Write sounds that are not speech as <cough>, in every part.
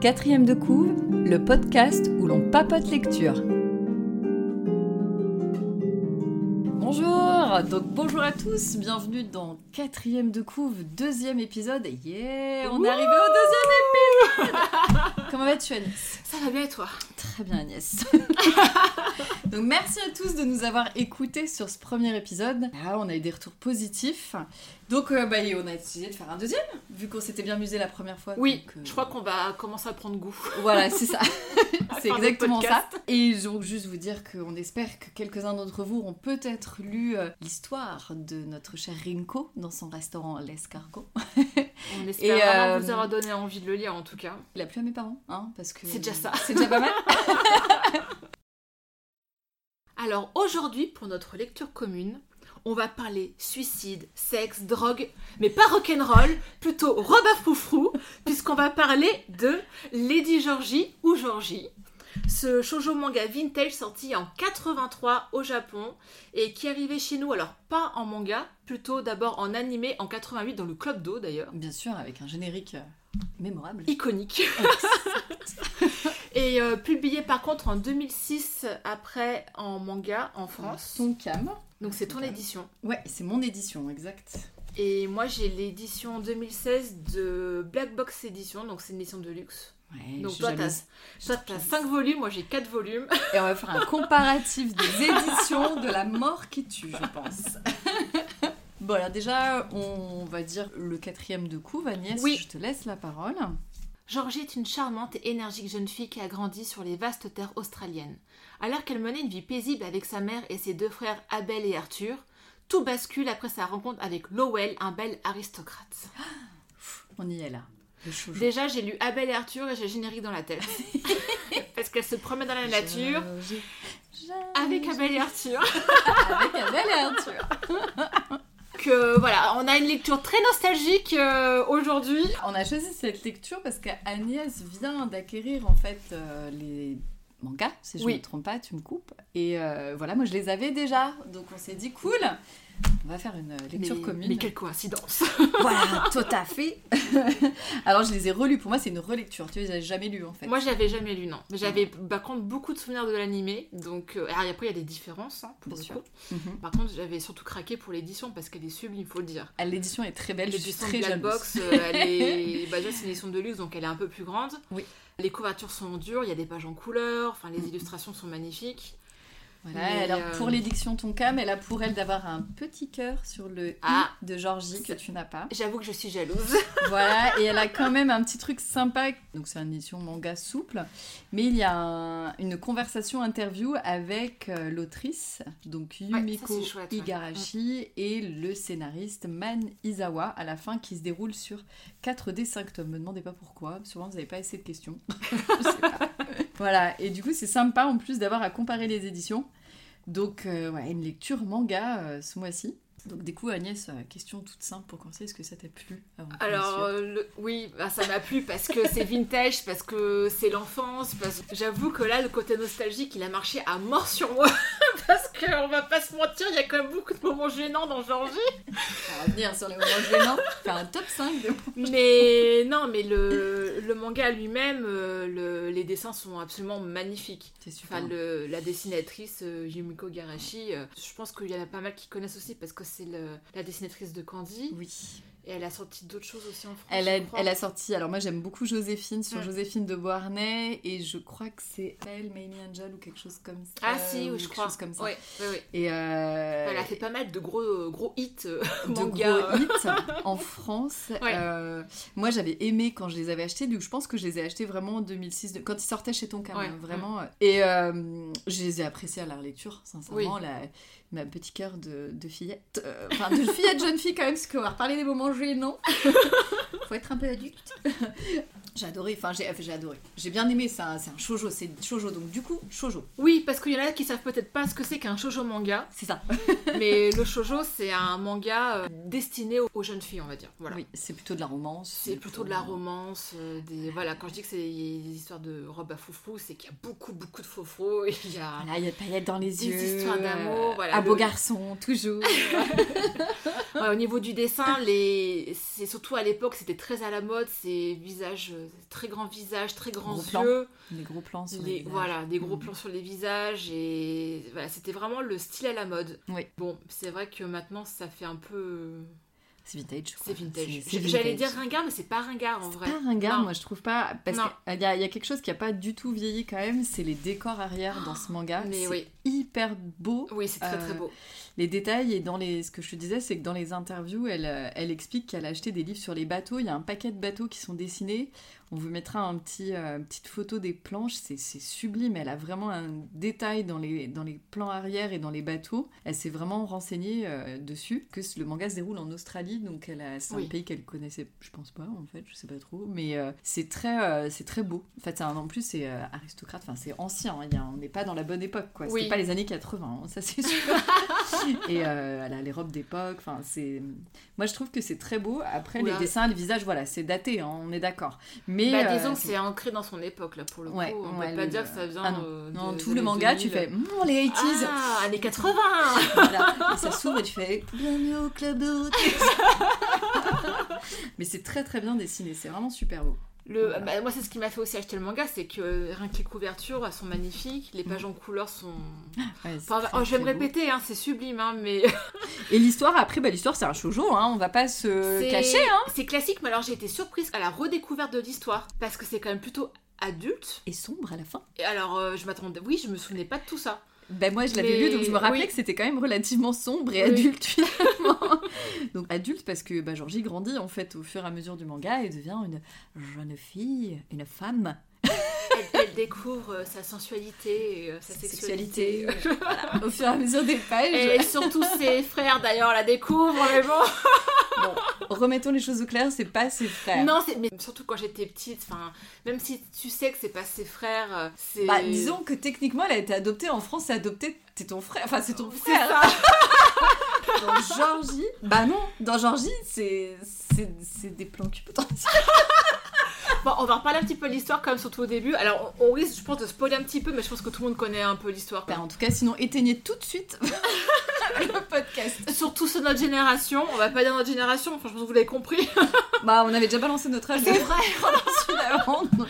Quatrième de couve, le podcast où l'on papote lecture. Bonjour, donc bonjour à tous, bienvenue dans Quatrième de couve, deuxième épisode. Yeah, on est arrivé au deuxième épisode <laughs> Comment vas-tu Agnès Ça va bien et toi? Très bien Agnès. <laughs> donc merci à tous de nous avoir écoutés sur ce premier épisode. Ah, on a eu des retours positifs. Donc euh, bah, on a décidé de faire un deuxième, vu qu'on s'était bien amusé la première fois. Oui, donc, euh, je crois qu'on va commencer à prendre goût. Voilà, c'est ça. <laughs> <laughs> c'est exactement ça. Et donc juste vous dire qu'on espère que quelques-uns d'entre vous ont peut-être lu euh, l'histoire de notre cher Rinko dans son restaurant L'Escargot. On <laughs> espère Et, vraiment vous avoir donné envie de le lire en tout cas. Il a plu à mes parents, hein, parce que... C'est déjà ça. C'est déjà pas mal. Alors aujourd'hui, pour notre lecture commune, on va parler suicide, sexe, drogue, mais pas rock'n'roll, plutôt robafoufrou, puisqu'on va parler de Lady Georgie ou Georgie. Ce shoujo manga vintage sorti en 83 au Japon et qui arrivait chez nous, alors pas en manga, plutôt d'abord en animé en 88 dans le Club d'eau d'ailleurs. Bien sûr, avec un générique euh, mémorable. iconique. <laughs> Et euh, publié par contre en 2006 après en manga en France. Ton cam. Donc c'est ton édition. Ouais, c'est mon édition, exact. Et moi j'ai l'édition 2016 de Black Box Edition, donc c'est une édition de luxe. Ouais, Donc toi t'as toi, t'as 5 volumes, moi j'ai 4 volumes. Et on va faire un comparatif des <laughs> éditions de la mort qui tue, je pense. Bon, alors déjà, on va dire le quatrième de couve, Agnès. Oui. Je te laisse la parole. Georgie est une charmante et énergique jeune fille qui a grandi sur les vastes terres australiennes. Alors qu'elle menait une vie paisible avec sa mère et ses deux frères Abel et Arthur, tout bascule après sa rencontre avec Lowell, un bel aristocrate. <gasps> On y est là. Déjà, j'ai lu Abel et Arthur et j'ai générique dans la tête. <laughs> Parce qu'elle se promène dans la nature <laughs> avec Abel et Arthur. avec Abel et Arthur. Que voilà, on a une lecture très nostalgique euh, aujourd'hui. On a choisi cette lecture parce qu'Agnès vient d'acquérir en fait euh, les mangas, si je ne Oui. me trompe pas, tu me coupes. Et euh, voilà, moi je les avais déjà. Donc on s'est dit, cool, on va faire une lecture mais, commune. mais quelle coïncidence. <laughs> Voilà, tout à fait. <laughs> Alors je les ai relus. Pour moi, c'est une relecture. Tu les as jamais lus en fait. Moi, je l'avais jamais lu, non. Mais j'avais par contre beaucoup de souvenirs de l'animé. Donc, euh, alors, après, il y a des différences, hein, pour Bien le sûr. coup. Mhm. Par contre, j'avais surtout craqué pour l'édition parce qu'elle est sublime, il faut le dire. Ah, L'édition est très belle. L'édition de très Black jalouse. Box, euh, elle est... <laughs> bah, déjà, c'est une édition de luxe, donc elle est un peu plus grande. Oui. Les couvertures sont dures, il y a des pages en couleur, enfin, les illustrations sont magnifiques. Voilà, Mais, alors euh, pour l'édiction Tonkam, elle a pour elle d'avoir un petit cœur sur le i Ah. de Georgie que tu n'as pas. J'avoue que je suis jalouse. <laughs> Voilà, et elle a <laughs> quand même un petit truc sympa. Donc c'est une édition manga souple, mais il y a un- une conversation interview avec euh, l'autrice, donc Yumiko c'est chouette, ouais. Igarashi, et le scénariste Man Izawa à la fin qui se déroule sur 4D 5 tomes. Me demandez pas pourquoi, sûrement vous n'avez pas assez de questions. <laughs> Je sais pas. Voilà, et du coup c'est sympa en plus d'avoir à comparer les éditions. Donc euh, ouais, une lecture manga euh, ce mois-ci. Donc du coup Agnès, euh, question toute simple pour commencer, est-ce que ça t'a plu avant Alors, euh, le- oui, bah, ça m'a plu parce que c'est <laughs> vintage, parce que c'est l'enfance. Parce... J'avoue que là, le côté nostalgique, il a marché à mort sur moi. Parce qu'on va pas se mentir, il y a quand même beaucoup de moments gênants dans Georgie. On va venir sur les moments gênants, faire un top 5 de Mais non, mais le, le manga lui-même, euh, le- les dessins sont absolument magnifiques. C'est super. Enfin, le- la dessinatrice euh, Yumiko Garashi, euh, je pense qu'il y en a pas mal qui connaissent aussi parce que c'est la dessinatrice de Candy. Oui. Et elle a sorti d'autres choses aussi en France. Elle a, elle a sorti, alors moi j'aime beaucoup Joséphine sur. Joséphine de Beauharnais et je crois que c'est elle, Mamie Angel ou quelque chose comme ça. Ah si, oui, je crois. chose comme ça. Ouais, ouais. Et euh, Elle a fait pas mal de gros, gros hits euh, de manga. gros hits en France. <laughs> Ouais. Euh, moi j'avais aimé quand je les avais achetés, donc je pense que je les ai achetés vraiment en 2006, de- quand ils sortaient chez Tonkam, Ouais. hein, vraiment. Et je les ai appréciés à la relecture, sincèrement. Oui. La, ma petit cœur de, de fillette, euh, enfin de fillette jeune fille quand même, parce qu'on va reparler des moments gênant. <laughs> Faut être un peu adulte. <laughs> j'ai adoré, enfin j'ai j'ai adoré. J'ai bien aimé ça, c'est un shoujo, c'est shoujo donc du coup shoujo. Oui, parce qu'il y en a qui savent peut-être pas ce que c'est qu'un shoujo manga, C'est ça. <laughs> mais le shoujo c'est un manga euh, destiné aux, aux jeunes filles, on va dire. Voilà. Oui, c'est plutôt de la romance. C'est plutôt de la romance, euh, des voilà. Quand je dis que c'est des histoires de robes à foufou, c'est qu'il y a beaucoup beaucoup de et il y a Voilà, il y a de paillettes dans les Des yeux. histoires d'amour, euh, voilà, Un beau garçon, toujours. <laughs> Ouais, au niveau du dessin, les... c'est surtout à l'époque, c'était très à la mode, ces visages, euh, très grands visages, très grands Gros plans yeux, les gros plans sur les- les visages. voilà, des gros Mm. plans sur les visages, et voilà, c'était vraiment le style à la mode. Oui. Bon, c'est vrai que maintenant, ça fait un peu... C'est vintage. C'est vintage. J'allais dire ringard, mais c'est pas ringard en vrai. pas ringard, Non. moi je trouve pas. Parce qu'il y, a- il y a quelque chose qui a pas du tout vieilli quand même, c'est les décors arrière dans ce manga. Mais oui, hyper beau. oui, c'est très Euh, très beau. Les détails et dans les. Ce que je te disais, c'est que dans les interviews, elle, euh, elle explique qu'elle a acheté des livres sur les bateaux. Il y a un paquet de bateaux qui sont dessinés. On vous mettra un petit, euh, une petite photo des planches. C'est sublime. Elle a vraiment un détail dans les, dans les plans arrière et dans les bateaux. Elle s'est vraiment renseignée euh, dessus. Que le manga se déroule en Australie, donc c'est Oui. un pays qu'elle connaissait, je pense pas en fait, je sais pas trop. Mais euh, c'est très, c'est très beau. En fait, un- en plus c'est aristocrate. Enfin, c'est ancien. hein. Il y a- on n'est pas dans la bonne époque, quoi. Oui. C'était pas les années 80, hein, ça c'est sûr. <laughs> Et elle a les robes d'époque. Enfin, c'est. Moi, je trouve que c'est très beau. Après, Oula. les dessins, les visages, voilà, c'est daté. hein, on est d'accord. Mais Bah, euh, disons que c'est ancré dans son époque là pour le Ouais, coup. On ouais, peut pas le- dire que ça vient. Ah non. non, de- tout le manga, tu 2000. fais Mmm, les 80s. Ah, années <laughs> 80 Voilà. Et ça s'ouvre et tu fais bienvenue au club de. <laughs> Mais c'est très très bien dessiné. C'est vraiment super beau. Le, Voilà. bah, moi, c'est ce qui m'a fait aussi acheter le manga, c'est que rien que les couvertures, elles sont magnifiques, les pages en couleur sont. <laughs> Ouais, c'est Enfin, très, oh, je vais me répéter, hein, c'est sublime, hein, mais <laughs> Et l'histoire, après, bah, l'histoire, c'est un shoujo. Hein, on va pas se cacher. Hein. C'est classique, mais alors j'ai été surprise à la redécouverte de l'histoire parce que c'est quand même plutôt adulte. Et sombre à la fin. Et alors, euh, je m'attendais, oui, je me souvenais pas de tout ça. Ben moi je l'avais Mais- lu donc je me rappelais oui. que c'était quand même relativement sombre et Oui. adulte <laughs> finalement. donc adulte parce que bah, Georgie grandit en fait au fur et à mesure du manga et devient une jeune fille, une femme. Découvre euh, sa sensualité, et, euh, sa sexualité. sexualité, <laughs> voilà, au fur et à mesure des pages. Et <laughs> surtout ses frères d'ailleurs la découvrent, mais bon. <laughs> Bon, remettons les choses au clair, c'est pas ses frères. Non, mais surtout quand j'étais petite, enfin, même si tu sais que c'est pas ses frères, euh, c'est. Bah disons que techniquement elle a été adoptée en France, c'est adopté, c'est ton frère, enfin c'est ton frère. ça. Dans Georgie, bah non, dans Georgie c'est c'est c'est des plans cul potentiels. Bon, on va reparler un petit peu de l'histoire comme surtout au début. Alors, on, risque, je pense, de spoiler un petit peu, mais je pense que tout le monde connaît un peu l'histoire. Bah, en tout cas, sinon éteignez tout de suite <laughs> le podcast. Surtout sur notre génération, on va pas dire notre génération, enfin, je pense que vous l'avez compris. <laughs> Bah, on avait déjà balancé notre âge. C'est vrai. <laughs> donc.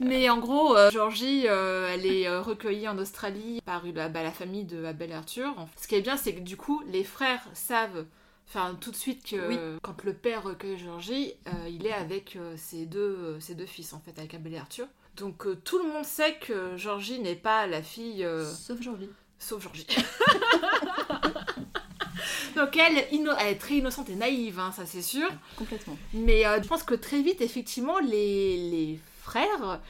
Mais en gros, euh, Georgie, euh, elle est euh, recueillie en Australie par la, bah, la famille de Abel Arthur. Ce qui est bien, c'est que du coup, les frères savent, enfin, tout de suite que Oui. quand le père recueille Georgie, euh, il est avec euh, ses, deux, euh, ses deux fils, en fait, avec Abel et Arthur. Donc tout le monde sait que Georgie n'est pas la fille, Sauf Georgie. sauf Georgie. <laughs> Donc elle, est très innocente et naïve, hein, ça c'est sûr. Complètement. Mais je pense que très vite, effectivement, les, les frères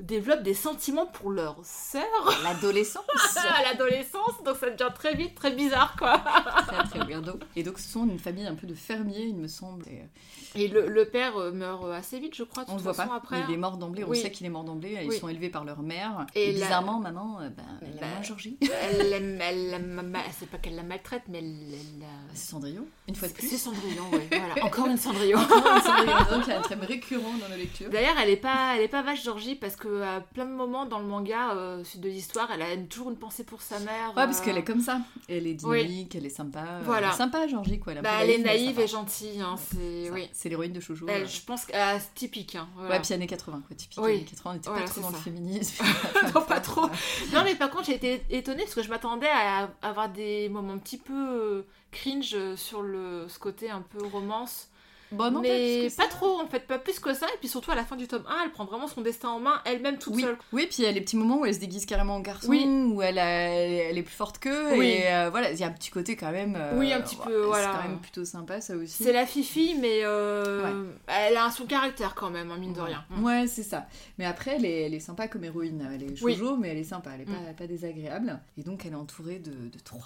développent des sentiments pour leur sœur <laughs> L'adolescence. à l'adolescence, donc ça devient très vite très bizarre quoi. très très weirdo. Et donc, ce sont une famille un peu de fermiers, il me semble. Et, euh, le, le père euh, meurt assez vite, je crois, de on le toute voit pas. après. Il est mort d'emblée. On Oui. sait qu'il est mort d'emblée. Ils Oui. sont élevés par leur mère. Et Et, la- bizarrement, maman, euh, ben, elle Bah, a moins Georgie. <laughs> Elle, l'aime- elle, ma- c'est pas qu'elle la maltraite, mais elle. elle C'est Cendrillon, une fois de plus. C'est Cendrillon, ouais. Voilà. <laughs> Encore une Cendrillon. Encore une Cendrillon, donc il y a un thème récurrent dans nos lectures. D'ailleurs, elle est pas, elle est pas vache Georgie parce que à plein de moments dans le manga euh, de l'histoire, elle a toujours une pensée pour sa mère. Ouais, parce euh, qu'elle est comme ça. Elle est dynamique, elle est sympa. euh, Voilà. Elle est sympa, Georgie, quoi. Elle, Bah, elle est naïve et gentille, hein, c'est oui. L'héroïne de Shoujo. Euh. je pense qu'elle c'est typique. Hein, voilà. Ouais, puis années 80, quoi. Typique Oui. années 80, on n'était Voilà, pas trop dans ça. le féminisme. <laughs> Non, pas trop. <laughs> Non, mais par contre, j'ai été étonnée parce que je m'attendais à avoir des moments un petit peu euh, cringe sur le, ce côté un peu romance. Bon, non, mais pas trop, en fait, pas plus que ça. Et puis surtout, à la fin du tome 1, elle prend vraiment son destin en main, elle-même toute Oui. seule. oui, puis il y a les petits moments où elle se déguise carrément en garçon, Oui. où elle, a- elle est plus forte qu'eux, Oui. et euh, voilà, il y a un petit côté quand même. euh, Oui, un petit peu, C'est voilà. quand même plutôt sympa, ça aussi. C'est la fifi, mais euh, elle a son caractère quand même, hein, mine de rien. Ouais, c'est ça. Mais après, elle est, elle est sympa comme héroïne. Elle est shoujo, mais elle est sympa, elle est Mm. pas, pas désagréable. Et donc, elle est entourée de, de trois,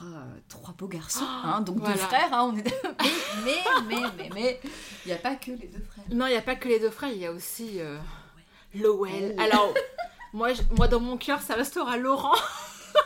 trois beaux garçons, Oh, hein, donc voilà. deux frères, hein, on est... <laughs> mais, mais, mais, mais, mais, Il n'y a pas que les deux frères. Non, il n'y a pas que les deux frères, il y a aussi euh, Lowell. Oh. Alors, moi, je- moi, dans mon cœur, ça restera Laurent.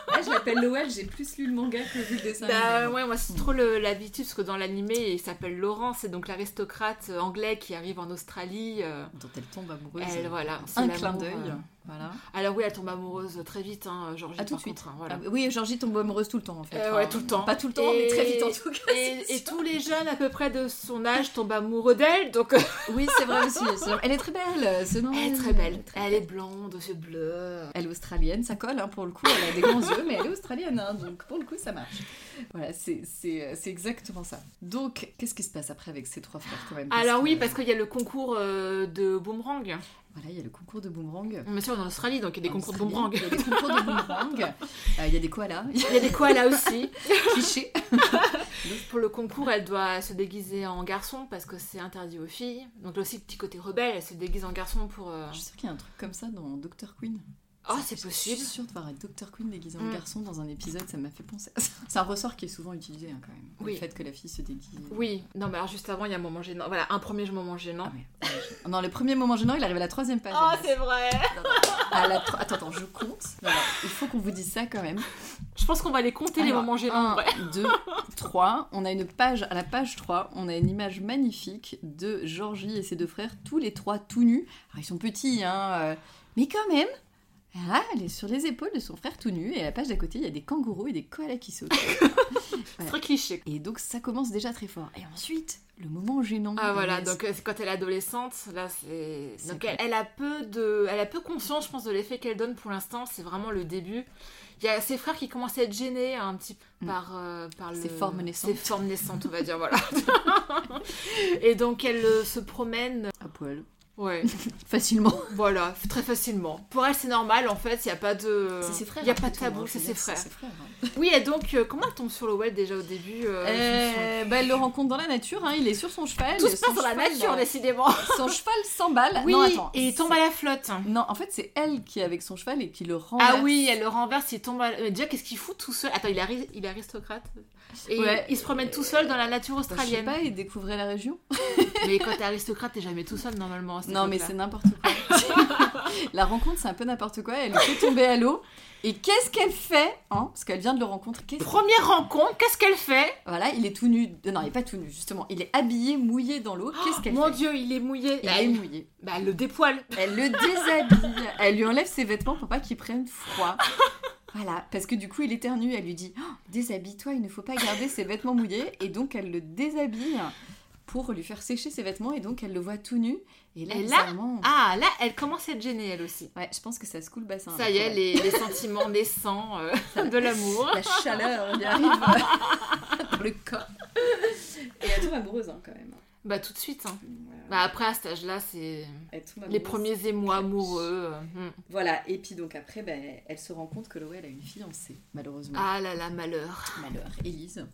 Ah, je l'appelle Lowell, j'ai plus lu le manga que vu le dessin. Bah animé. ouais, moi c'est trop le- l'habitude parce que dans l'animé il s'appelle Laurent, c'est donc l'aristocrate anglais qui arrive en Australie. euh, Dont elle tombe amoureuse. elle, voilà, c'est Un clin d'œil. euh. Voilà. Alors oui, elle tombe amoureuse très vite, hein, Georgie. À tout de suite. contre, hein, voilà. Ah, oui, Georgie tombe amoureuse tout le temps en fait. Euh, ouais, tout le temps. Pas tout le temps, mais très vite en tout cas. Et, tous les jeunes à peu près de son âge tombent amoureux d'elle, donc euh, <laughs> Oui, c'est vrai aussi. Elle est très belle. C'est normal. elle est très belle. Elle est blonde, aux yeux bleus. Elle est australienne, ça colle hein, pour le coup. Elle a des grands yeux, mais elle est australienne, hein, donc pour le coup, ça marche. Voilà, c'est euh, c'est exactement ça. Donc, qu'est-ce qui se passe après avec ces trois frères quand même Alors oui, parce qu'il y a le concours euh, de boomerang. Voilà, il y a le concours de boomerang. Bien sûr, on est en Australie, donc il y a des En concours de boomerang. Il y a des concours de boomerang. <laughs> Euh, il y a des koalas. Il y a des koalas aussi. <laughs> Cliché. <laughs> Donc, pour le concours, elle doit se déguiser en garçon parce que c'est interdit aux filles. Donc là aussi, petit côté rebelle, elle se déguise en garçon pour... euh, Je suis sûre qu'il y a un truc comme ça dans Dr. Queen. Oh, c'est Je possible. suis sûre de voir un Dr. Queen déguisé en Mm. garçon dans un épisode, ça m'a fait penser à ça. C'est un ressort qui est souvent utilisé hein, quand même. Oui. Le fait que la fille se déguise. Oui, non, mais alors juste avant, il y a un moment gênant. Voilà, un premier moment gênant. Ah. Non, le premier moment gênant, il arrive à la troisième page. Oh, c'est vrai Non, non. À la tro- Attends, attends, je compte. Non, il faut qu'on vous dise ça quand même. Je pense qu'on va les compter les moments gênants. un, ouais. 2, 3. On a une page, à la page 3, on a une image magnifique de Georgie et ses deux frères, tous les trois tout nus. Alors ils sont petits, hein, euh, mais quand même. Là, elle est sur les épaules de son frère tout nu, et à la page d'à côté, il y a des kangourous et des koalas qui sautent. <laughs> C'est très cliché. Et donc ça commence déjà très fort. Et ensuite, le moment gênant. Ah voilà, donc euh, quand elle est adolescente, là c'est... Donc elle, elle a peu de... Elle a peu conscience, je pense, de l'effet qu'elle donne pour l'instant, c'est vraiment le début. Il y a ses frères qui commencent à être gênés un petit peu Mm. par, euh, par le... Ses formes naissantes. Ses formes naissantes, on va dire, voilà. <laughs> Et donc elle euh, se promène... à poil. Ouais, <laughs> Facilement. voilà, très facilement. Pour elle, c'est normal, en fait, il n'y a pas de... C'est ses frères. Il n'y a hein, pas de hein, tabou, je c'est ses frères. ses frères, hein. <laughs> Oui, et donc, euh, comment elle tombe sur le web déjà au début euh, Euh, bah, elle le rencontre dans la nature, hein, il est sur son cheval. Tout se passe dans la nature, décidément. <laughs> Son cheval s'emballe. Oui, non, attends. et il tombe à la flotte. Non, en fait, c'est elle qui est avec son cheval et qui le renverse. Ah oui, elle le renverse, il tombe. À... Mais déjà, qu'est-ce qu'il fout tout seul? Attends, il est, ari- il est aristocrate? Et Ouais. il se promène tout seul dans la nature Bah, je sais australienne. pas, il découvrait la région. <laughs> Mais quand t'es aristocrate, t'es jamais tout seul normalement. Non, mais c'est n'importe quoi. <laughs> la rencontre, c'est un peu n'importe quoi. Elle le fait tomber à l'eau. Et qu'est-ce qu'elle fait hein Parce qu'elle vient de le rencontrer. Première rencontre, qu'est-ce qu'elle fait? Voilà, il est tout nu. Non, il est pas tout nu, justement. Il est habillé, mouillé dans l'eau. Qu'est-ce qu'elle Mon fait? Dieu, il est mouillé. Il Bah, est elle... mouillé. bah, elle le dépoile. Elle le déshabille. Elle lui enlève ses vêtements pour pas qu'il prenne froid. Voilà, parce que du coup, il éternue. Elle lui dit Oh, Déshabille-toi, il ne faut pas garder ses vêtements mouillés. Et donc, elle le déshabille pour lui faire sécher ses vêtements. Et donc, elle le voit tout nu. Et là, Et là, bizarrement- Ah, là, elle commence à être gênée, elle aussi. Ouais, je pense que ça secoue le bassin. Ça y est, les, les sentiments naissants euh, <laughs> de l'amour. La chaleur, il <laughs> arrive euh, dans le <laughs> corps. Et elle tombe amoureuse, hein, quand même. Bah, tout de suite. hein. Bah, après, à cet âge-là, c'est Elle les premiers émois amoureux. euh, hmm. Voilà, et puis donc après, ben, elle se rend compte que Lowell a une fiancée, malheureusement. Ah là là, malheur. Malheur, Élise.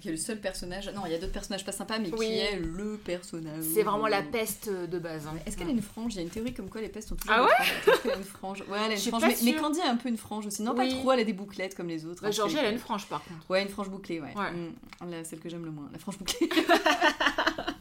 Qui est le seul personnage. Non, il y a d'autres personnages pas sympas, mais Oui. qui est le personnage. C'est vraiment la peste de base. hein. Est-ce qu'elle a une frange? Il y a une théorie comme quoi les pestes ont toujours Ah une ouais? frange. Une frange? Ouais, elle a une frange. Mais, mais. Candy a un peu une frange aussi. Non, Oui. pas trop, elle a des bouclettes comme les autres. Bah, Georgie, elle a une frange par contre. Ouais, une frange bouclée, ouais. Ouais. Mm, celle que j'aime le moins, la frange bouclée. <laughs>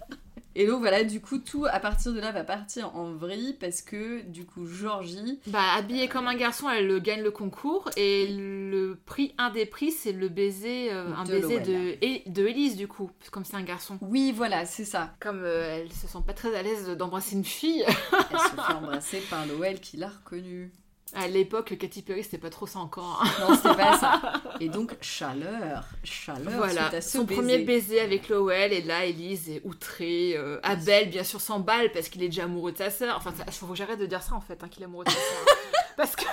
Et donc voilà, du coup, tout à partir de là va partir en vrille parce que du coup, Georgie. Bah, habillée comme un garçon, elle le gagne le concours et le prix, un des prix, c'est le baiser, euh, un De baiser de, et- de Elise du coup, comme c'est un garçon. Oui, voilà, c'est ça. Comme euh, elle se sent pas très à l'aise d'embrasser une fille, Elle se fait <laughs> embrasser par Lowell qui l'a reconnue. À l'époque, Katy Perry, c'était pas trop ça encore. hein. Non, c'était pas ça. <laughs> Et donc, chaleur, chaleur Voilà, suite à ce son baiser. premier baiser avec Lowell, et là, Elise est outrée. euh, Abel, bien sûr, s'emballe parce qu'il est déjà amoureux de sa sœur. Enfin, faut que j'arrête de dire ça en fait, hein, qu'il est amoureux de sa sœur. <laughs> parce que.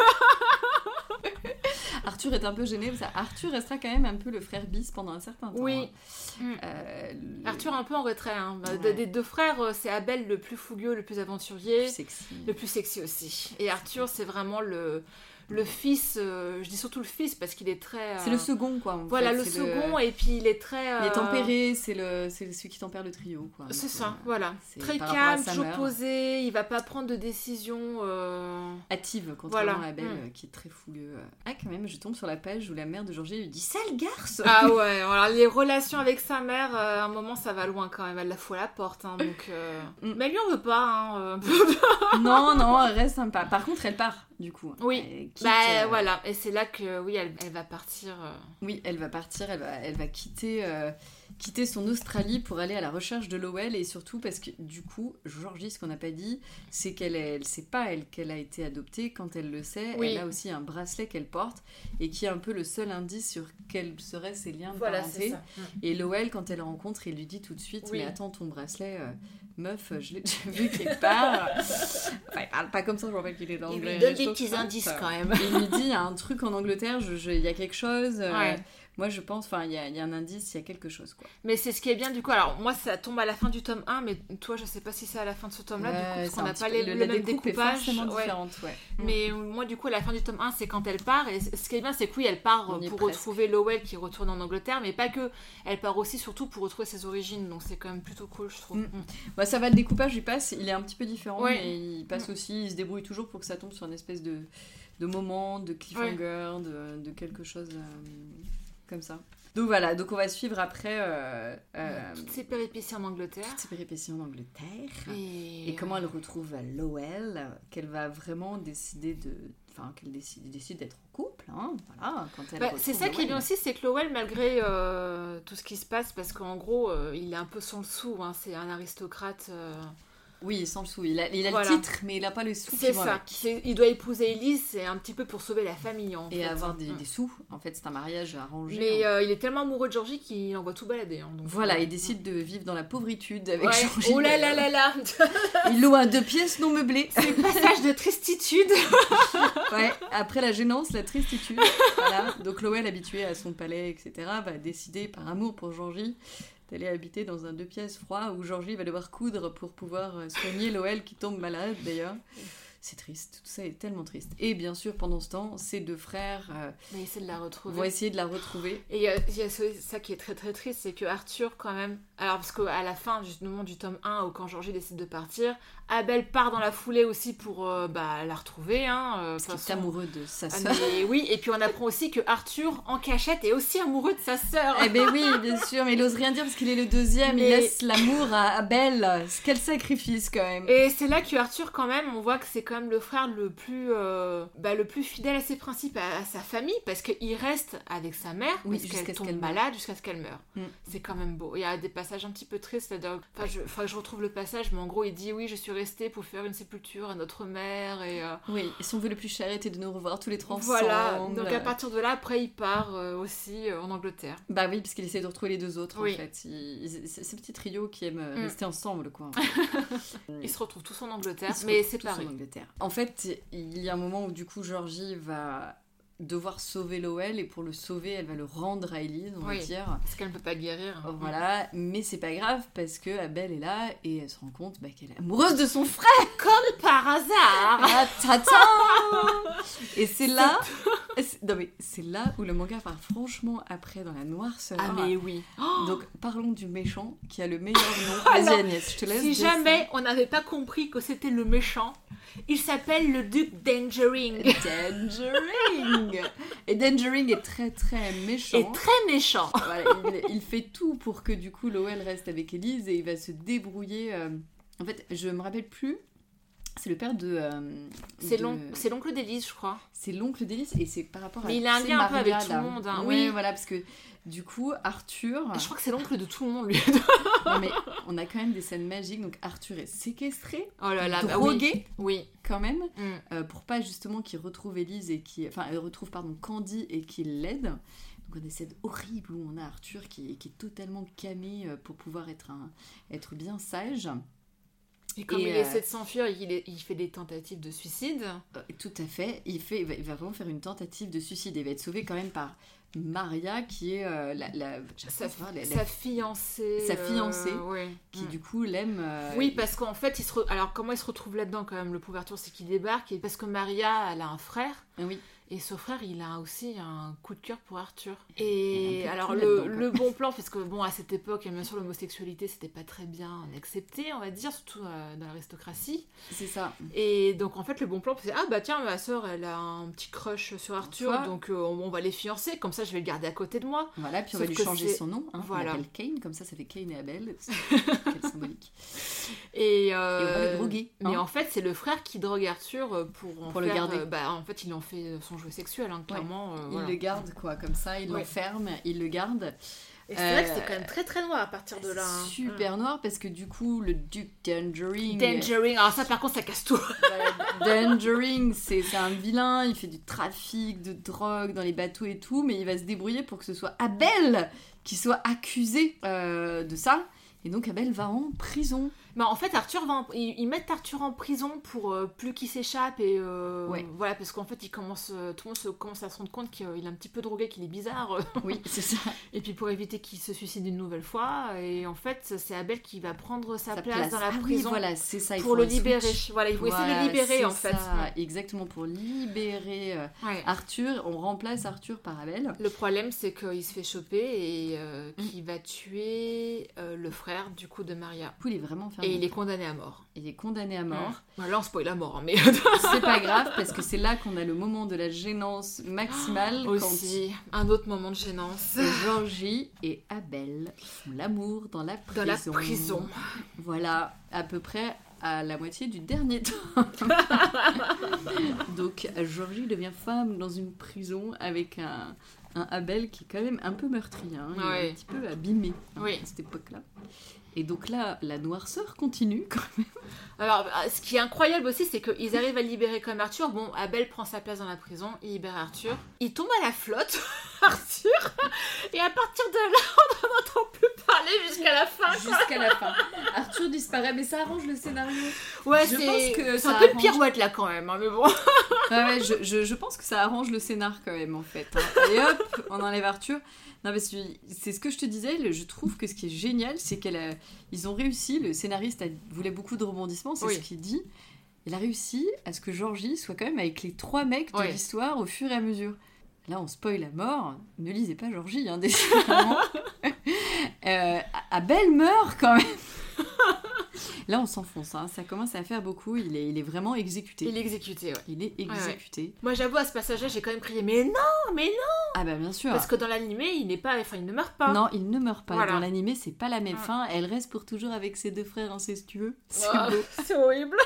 Arthur est un peu gêné, Arthur restera quand même un peu le frère bis pendant un certain temps. Oui. hein. Mm. Euh, le Arthur un peu en retrait. Hein. Bah, Ouais. Des deux frères, euh, c'est Abel le plus fougueux, le plus aventurier. plus sexy. Le plus sexy aussi. Et Arthur, c'est vraiment le, le fils, euh, je dis surtout le fils parce qu'il est très. C'est le second, quoi. en Voilà, fait, le second, et puis il est très. Il est euh, tempéré, c'est le, c'est celui qui tempère le trio, quoi. C'est ça, euh, voilà. Très calme, toujours posé, il va pas prendre de décision. euh, hâtive, contrairement Voilà. à Belle, Mm. euh, qui est très fougueux. Ah, quand même, je tombe sur la page où la mère de Georgie lui dit Sale garce Ah <laughs> ouais, alors les relations avec sa mère, euh, à un moment ça va loin quand même, elle la fout à la porte, hein, donc... euh, Mm. Mais lui on veut pas, hein, euh. <laughs> Non, non, elle reste sympa. Par contre, elle part, du coup. Oui. Elle quitte, Bah euh, voilà, et c'est là que, oui, elle, elle va partir... euh, Oui, elle va partir, elle va, elle va quitter, euh, quitter son Australie pour aller à la recherche de Lowell et surtout parce que du coup, Georgie, ce qu'on n'a pas dit, c'est qu'elle elle sait pas elle qu'elle a été adoptée. Quand elle le sait, Oui. elle a aussi un bracelet qu'elle porte et qui est un peu le seul indice sur quels seraient ses liens de Voilà, parenté. ça. Mm. Et Lowell, quand elle le rencontre, il lui dit tout de suite Oui. Mais attends, ton bracelet, meuf, je l'ai déjà vu quelque part. enfin, il parle pas comme ça, je me rappelle qu'il est Il anglais. lui donne des petits indices quand même. il lui dit il y a un truc en Angleterre, je- je- il y a quelque chose. euh, Ouais. Moi, je pense, enfin, il y a, il y a un indice, il y a quelque chose, quoi. Mais c'est ce qui est bien du coup, alors moi ça tombe à la fin du tome 1, mais toi je sais pas si c'est à la fin de ce tome-là, du coup, parce qu'on n'a pas les, le- le même découpage. ouais. différente, ouais. Mm. Mais moi, du coup, à la fin du tome 1, c'est quand elle part. Et ce qui est bien, c'est que oui, elle part On pour retrouver Lowell qui retourne en Angleterre, mais pas que. Elle part aussi, surtout pour retrouver ses origines. Donc c'est quand même plutôt cool, je trouve. Mm. Mm. Bah, ça va, le découpage, il passe, il est un petit peu différent, Ouais. mais il passe aussi, il se débrouille toujours pour que ça tombe sur une espèce de, de moment, de cliffhanger, de, de quelque chose euh, comme ça. Donc voilà, donc on va suivre après euh, euh, Toutes ces péripéties en Angleterre. toutes ces péripéties en Angleterre. Et, Et comment elle retrouve Lowell, qu'elle va vraiment décider de. Enfin, qu'elle décide, décide d'être en couple, hein, voilà, quand elle Bah, c'est ça qui est bien aussi, c'est que Lowell, malgré euh, tout ce qui se passe, parce qu'en gros, euh, il est un peu sans le sou, hein, c'est un aristocrate. Oui, sans le sou. Il a, il a Voilà. le titre, mais il n'a pas le sou. C'est ça. Il doit épouser Elise, c'est un petit peu pour sauver la famille. En Et fait. avoir des, Mm. des sous. En fait, c'est un mariage arrangé. Mais hein. euh, il est tellement amoureux de Georgie qu'il envoie tout balader. hein, donc, Voilà, euh, il décide de vivre dans la pauvritude avec Ouais. Georgie. Oh là là là là <laughs> Il loue un deux pièces non meublé. C'est passage de tristitude <laughs> Ouais, après la gênance, la tristitude. Voilà. Donc Lowell, habituée à son palais, etc., va décider, par amour pour Georgie, d'aller habiter dans un deux pièces froid où Georgie va devoir coudre pour pouvoir euh, soigner Lowell qui tombe malade d'ailleurs. C'est triste, tout ça est tellement triste. Et bien sûr, pendant ce temps, ces deux frères euh, Mais essaie de la retrouver. vont essayer de la retrouver. Et euh, il y a ça qui est très très triste, c'est que Arthur, quand même. Alors, parce qu'à la fin, justement, du tome 1, où quand Georgie décide de partir, Abel part dans la foulée aussi pour euh, bah, la retrouver. Hein, Parce qu'il est amoureux de sa Ah, sœur. mais oui, et puis on apprend aussi que Arthur, en cachette, est aussi amoureux de sa sœur. Eh ben oui, bien sûr, mais il ose rien dire parce qu'il est le deuxième, il Mais- laisse l'amour à, Belle. Quel sacrifice quand même. Et c'est là que Arthur, quand même, on voit que c'est quand même le frère le plus, euh, bah, le plus fidèle à ses principes, à, à sa famille, parce qu'il reste avec sa mère, Oui, jusqu'à qu'elle ce tombe malade jusqu'à ce qu'elle meure. Mm. C'est quand même beau. Il y a des passages un petit peu tristes. Enfin, je, que je retrouve le passage, mais en gros, il dit oui, je suis resté pour faire une sépulture à notre mère et. euh, Oui, et son vœu le plus cher était de nous revoir tous les trois voilà. ensemble. Donc à partir de là, après, il part euh, aussi euh, en Angleterre. Bah oui, parce qu'il essaie de retrouver les deux autres Oui. en fait. Il- il- c'est ce petit trio qui aime euh, Mm. rester ensemble quoi. <laughs> Ils se retrouvent tous en Angleterre, mais séparés. en Angleterre. En fait, il y a un moment où du coup Georgie va devoir sauver Lowell et pour le sauver, elle va le rendre à Elise, on va dire. Parce qu'elle ne peut pas guérir. Voilà, mais c'est pas grave parce que Abel est là et elle se rend compte bah, qu'elle est amoureuse de son frère. Comme par hasard Ah, tata <laughs> Et c'est là, non mais c'est là où le manga part franchement après dans la noirceur. Ah mais oui. <gasps> Donc parlons du méchant qui a le meilleur nom. <laughs> Vas-y Agnès, je te laisse. Si ça. jamais on n'avait pas compris que c'était le méchant, il s'appelle le duc Dangering. Dangering Et Dangering est très très méchant. Et très méchant. <laughs> Voilà, il, il fait tout pour que du coup Lowell reste avec Elise et il va se débrouiller. euh, En fait, je me rappelle plus. C'est le père de. euh, C'est de- l'oncle d'Élise, je crois. C'est l'oncle d'Elise et c'est par rapport à. Mais il a un lien un peu avec tout le monde, hein, Oui, oui. voilà, parce que du coup, Arthur. Je crois que c'est l'oncle de tout le monde, lui. <laughs> <laughs> Non, mais on a quand même des scènes magiques. Donc Arthur est séquestré, Oh là là, bah drogué oui. Oui. quand même, Mm. euh, pour pas justement qu'il retrouve Elise et qui. Enfin, elle retrouve, pardon, Candy et qu'il l'aide. Donc on a des scènes horribles où on a Arthur qui, qui est totalement camé euh, pour pouvoir être, un, être bien sage. Et comme Et, il euh, essaie de s'enfuir, il, il fait des tentatives de suicide. Euh, tout à fait. Il, fait, il va, il va vraiment faire une tentative de suicide. Il va être sauvé quand même par Maria qui est euh, la, la- Sa, pas la- fiancée. Sa fiancée, euh, ouais. qui du coup l'aime. euh, Oui, parce qu'en fait, il se re- alors comment il se retrouve là-dedans quand même Le couverture, c'est qu'il débarque et parce que Maria, elle a un frère oui. Et ce frère, il a aussi un coup de cœur pour Arthur. Et alors tout le, bon plan, parce que bon, à cette époque, bien sûr, l'homosexualité, c'était pas très bien accepté, on va dire, surtout euh, dans l'aristocratie. C'est ça. Et donc en fait, le bon plan, c'est ah bah tiens, ma soeur, elle a un petit crush sur Arthur, donc euh, on, on va les fiancer, comme ça, je vais le garder à côté de moi. Voilà, puis on Sauf va lui changer son nom. Hein, Voilà. On l'appelle Kane, comme ça ça fait Kane et Abel. C'est- <laughs> Quel symbolique. Et, Et on va euh, le droguer. Mais hein. en fait, c'est le frère qui drogue Arthur euh, pour, en Pour le faire, garder. euh, bah, en fait, il en fait son jouet sexuel, hein, clairement. euh, Il le garde quoi, comme ça, il Oui. l'enferme, il le garde. Et c'est vrai que Euh, c'est quand même très très noir à partir de là. hein. Super noir parce que du coup le duc Dangering. Dangering, alors ça par contre ça casse tout. <laughs> Voilà, Dangering, c'est c'est un vilain, il fait du trafic de drogue dans les bateaux et tout, mais il va se débrouiller pour que ce soit Abel qui soit accusé euh, de ça. Et donc Abel va en prison. Mais en fait, Arthur va en- ils, mettent Arthur en prison pour euh, plus qu'il s'échappe et euh, Ouais. voilà parce qu'en fait, il commence, euh, tout le monde se, commence à se rendre compte qu'il est un petit peu drogué, qu'il est bizarre. <laughs> Oui, c'est ça. et puis pour éviter qu'il se suicide une nouvelle fois, et en fait, c'est Abel qui va prendre sa, Sa place, dans la Ah oui, prison voilà, c'est ça. il pour faut le libérer. switch. Voilà, ils vont essayer de le libérer en fait. Exactement, pour libérer euh, Ouais. Arthur, on remplace Arthur par Abel. Le problème, c'est qu'il se fait choper et Mm. qu'il va tuer le frère du coup de Maria. Du coup, il est vraiment fermé. Et il est condamné à mort. Il est condamné à mort. Bah, là, on spoil la mort, hein, mais <laughs> C'est pas grave <laughs> parce que c'est là qu'on a le moment de la gênance maximale aussi un autre moment de gênance. <laughs> Georgie et Abel font l'amour dans la prison. Dans la prison. Voilà, à peu près à la moitié du dernier temps. Donc Georgie devient femme dans une prison avec un, un Abel qui est quand même un peu meurtrier, hein. Ouais. un petit peu abîmé hein, Oui. à cette époque-là. Et donc là, la noirceur continue quand même. Alors, euh, ce qui est incroyable aussi, c'est qu'ils arrivent à libérer comme Arthur. Bon, Abel prend sa place dans la prison, il libère Arthur. Il tombe à la flotte, <laughs> Arthur. Et à partir de là, on n'en entend plus parler jusqu'à la fin. quoi. Jusqu'à la fin. Arthur disparaît, mais ça arrange le scénario. Ouais, Je c'est pense que c'est ça un peu arrange. pirouette là quand même, hein, mais bon. Ouais, je, je, je pense que ça arrange le scénar quand même en fait. hein. Et hop, on enlève Arthur. Non, parce que c'est ce que je te disais, je trouve que ce qui est génial, c'est qu'ils ont réussi, le scénariste a- voulait beaucoup de rebondissements, c'est Oui. ce qu'il dit. Il a réussi à ce que Georgie soit quand même avec les trois mecs de l'histoire au fur et à mesure. Là, on spoil à mort. Ne lisez pas Georgie, hein, <laughs> décidément. euh, Abel meurt quand même. <laughs> Là, on s'enfonce. hein. Ça commence à faire beaucoup. Il est, il est vraiment exécuté. Il est exécuté, ouais. Il est exécuté. Moi, j'avoue, à ce passage-là, j'ai quand même crié, mais non, mais non Ah bah bien sûr. Parce que dans l'animé, il n'est pas, enfin, il ne meurt pas. Non, il ne meurt pas. Voilà. Dans l'animé, c'est pas la même fin. Elle reste pour toujours avec ses deux frères incestueux. C'est Ah, beau. <laughs> c'est horrible.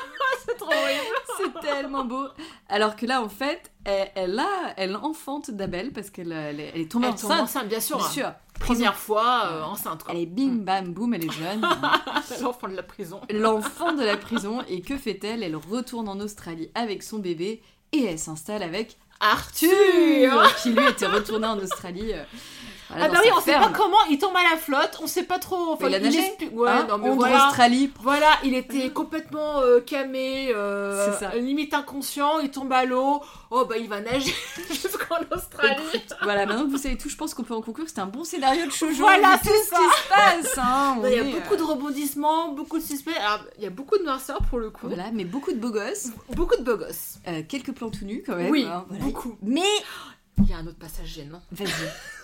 c'est trop horrible. C'est tellement beau. Alors que là, en fait, elle, elle a, elle enfante d'Abel parce qu'elle elle, est- elle est tombée tombe enceinte. enceinte, bien sûr. Bien hein. sûr. Première fois euh, enceinte, quoi. Elle est bim bam boum, elle est jeune. <laughs> L'enfant de la prison. L'enfant de la prison. Et que fait-elle? Elle retourne en Australie avec son bébé et elle s'installe avec Arthur Arthur, qui lui était retourné en Australie. Euh, voilà, Ah dans bah oui, on sait ferme. pas comment, il tombe à la flotte, on sait pas trop. Enfin, Mais il a nagé. explique- Ouais, Hein, non mais voilà. Australie. Voilà, il était <laughs> complètement euh, camé, euh, C'est ça. limite inconscient, il tombe à l'eau. Oh bah il va nager <laughs> jusqu'en Australie. Écoute, voilà, maintenant que vous savez tout, je pense qu'on peut en conclure. C'était un bon scénario de shoujo. Voilà, tout c'est ce qui se passe. hein. <laughs> On Il y a est, beaucoup euh, de rebondissements, beaucoup de suspects. Alors, il y a beaucoup de noirceur pour le coup. Voilà, mais beaucoup de beaux gosses. Beaucoup de beaux gosses. Euh, quelques plans tout nus quand même. oui, hein, voilà. beaucoup. Mais. Il y a un autre passage gênant. Vas-y.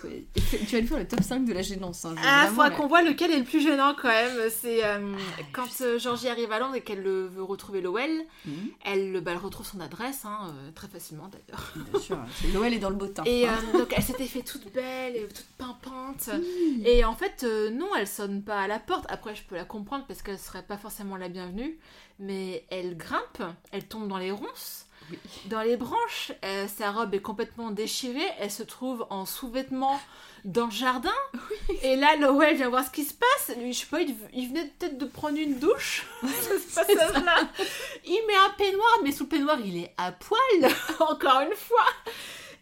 <laughs> Tu vas nous faire le top 5 de la gênance. Hein, Ah, faudra qu'on voit lequel est le plus gênant quand même. C'est euh, Ah, quand euh, Georgie arrive à Londres et qu'elle veut retrouver Lowell. Mhm, Elle, bah, elle retrouve son adresse, hein, euh, très facilement d'ailleurs. bien sûr. c'est- Noël est dans le beau temps. Et hein. donc elle s'était fait toute belle et toute pimpante. Et en fait, non, elle sonne pas à la porte. Après, je peux la comprendre parce qu'elle serait pas forcément la bienvenue. Mais elle grimpe, elle tombe dans les ronces. Oui. Dans les branches, euh, sa robe est complètement déchirée. Elle se trouve en sous-vêtements dans le jardin. Et là, Lowell vient voir ce qui se passe. Lui, je sais pas, il, il venait peut-être de prendre une douche. <laughs> <laughs> ce passage-là. Il met un peignoir, mais sous le peignoir, il est à poil, <laughs> encore une fois.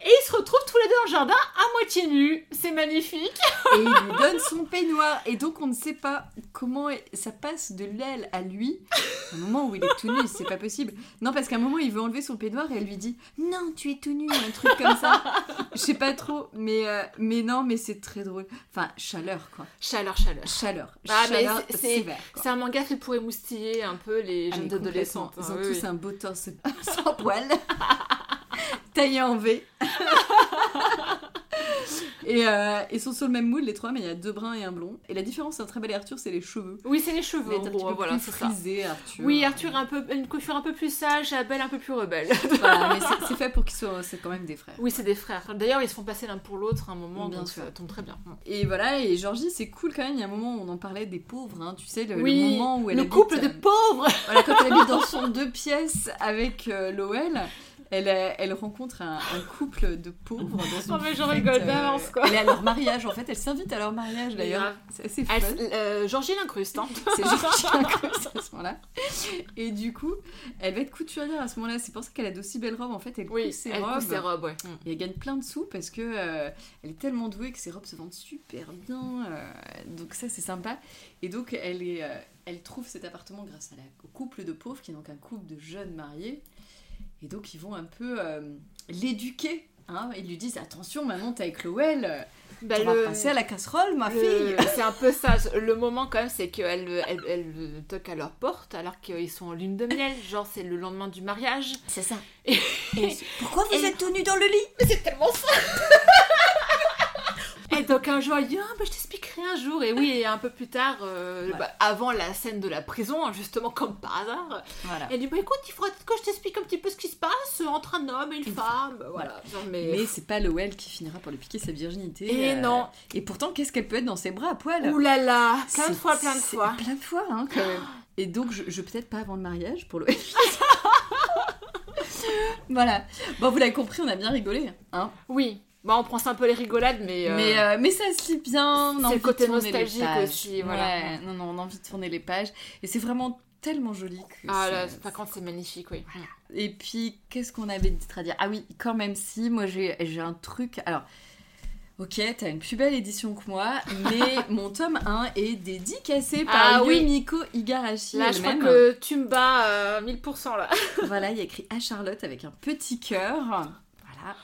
Et ils se retrouvent tous les deux dans le jardin à moitié nus. C'est magnifique. <laughs> Et il lui donne son peignoir. Et donc on ne sait pas comment ça passe de l'aile à lui. Au moment où il est tout nu, c'est pas possible. Non, parce qu'à un moment il veut enlever son peignoir et elle lui dit Non, tu es tout nu, un truc comme ça. Je sais pas trop, mais, euh, mais non, mais c'est très drôle. Enfin, chaleur quoi. Chaleur, chaleur. Chaleur. Ah, mais chaleur c'est- c'est- sévère. quoi. C'est un manga qui pourrait moustiller un peu les Ah, jeunes adolescentes. complètement. Ils ont hein, oui, tous oui. un beau torse <laughs> sans poil, taillé en V. <laughs> et euh, ils sont sur le même moule, les trois, mais il y a deux bruns et un blond. Et la différence entre un très bel et Arthur, c'est les cheveux. Oui, c'est les Il cheveux, est en un petit peu Voilà, plus frisé, Arthur. Oui, Arthur a un peu, une coiffure un peu plus sage, Abel un peu plus rebelle. <laughs> Voilà, mais c'est- fait pour qu'ils soient. C'est quand même des frères. oui, c'est des frères. D'ailleurs, ils se font passer l'un pour l'autre à un moment, Bien donc sûr. ça tombe très bien. Et voilà, et Georgie, c'est cool quand même. Il y a un moment où on en parlait des pauvres, hein, tu sais, le, moment où elle le habite, couple euh, de pauvres Voilà, quand elle habite dans son deux pièces avec euh, Lowell, elle, euh, elle rencontre un, un couple de pauvres dans une Oh, mais j'en fête, rigole euh, d'avance, quoi. Elle est à leur mariage, en fait, elle s'invite à leur mariage d'ailleurs. C'est assez fun. Elle- euh, Georgie l'incruste, hein. <laughs> C'est Georgie Incrus à ce moment-là. Et du coup, elle va être couturière à ce moment-là. C'est pour ça qu'elle a d'aussi belles robes. En fait, elle Oui, coupe ses elle robes. coupe ses robes, ouais. Et elle gagne plein de sous parce que euh, elle est tellement douée que ses robes se vendent super bien. euh, donc ça c'est sympa. Et donc elle est, euh, elle trouve cet appartement grâce à la, au couple de pauvres qui est donc un couple de jeunes mariés. Et donc ils vont un peu euh, l'éduquer. Hein, ils lui disent attention maintenant t'es avec Lowell, euh, Bah, on va passer à la casserole ma le- fille. <laughs> C'est un peu ça. Le moment, quand même, c'est qu'elle elle, elle toque à leur porte alors qu'ils sont en lune de miel. Genre, c'est le lendemain du mariage. C'est ça. Et- <laughs> Pourquoi vous êtes tout nu dans le lit? Mais c'est tellement ça <laughs> Et donc un jour, elle dit Ah, bah, je t'expliquerai un jour. Et oui, et un peu plus tard, euh, bah, avant la scène de la prison, hein, justement comme par hasard, Voilà. elle dit Bah écoute, il faudrait que je t'explique un petit peu ce qui se passe entre un homme et une Une femme. Bah, Voilà. Genre, mais... Mais c'est pas Lowell qui finira par lui piquer sa virginité. Et euh, non. Et pourtant, qu'est-ce qu'elle peut être dans ses bras à poil? Ouh là là Plein de fois, plein de fois. Plein de fois, hein, quand même. <gasps> Et donc, je, je peut-être pas avant le mariage pour le. <laughs> voilà. Bon, vous l'avez compris, on a bien rigolé. Hein Oui. Bah, on prend ça un peu les rigolades, mais. euh, mais, euh, mais ça se lit bien. c'est le côté nostalgique aussi, voilà. Ouais, non, non, on a envie de tourner les pages. Et c'est vraiment tellement joli que. Ah là, par contre, c'est magnifique, oui. Et puis, qu'est-ce qu'on avait dit à dire Ah oui, quand même si, moi j'ai un truc. Alors, ok, t'as une plus belle édition que moi, mais <laughs> mon tome 1 est dédicacé par Ah oui. Yumiko Igarashi Là, je crois que tu me bats euh, 1000% là. Voilà, il y a écrit à Charlotte avec un petit cœur. Voilà.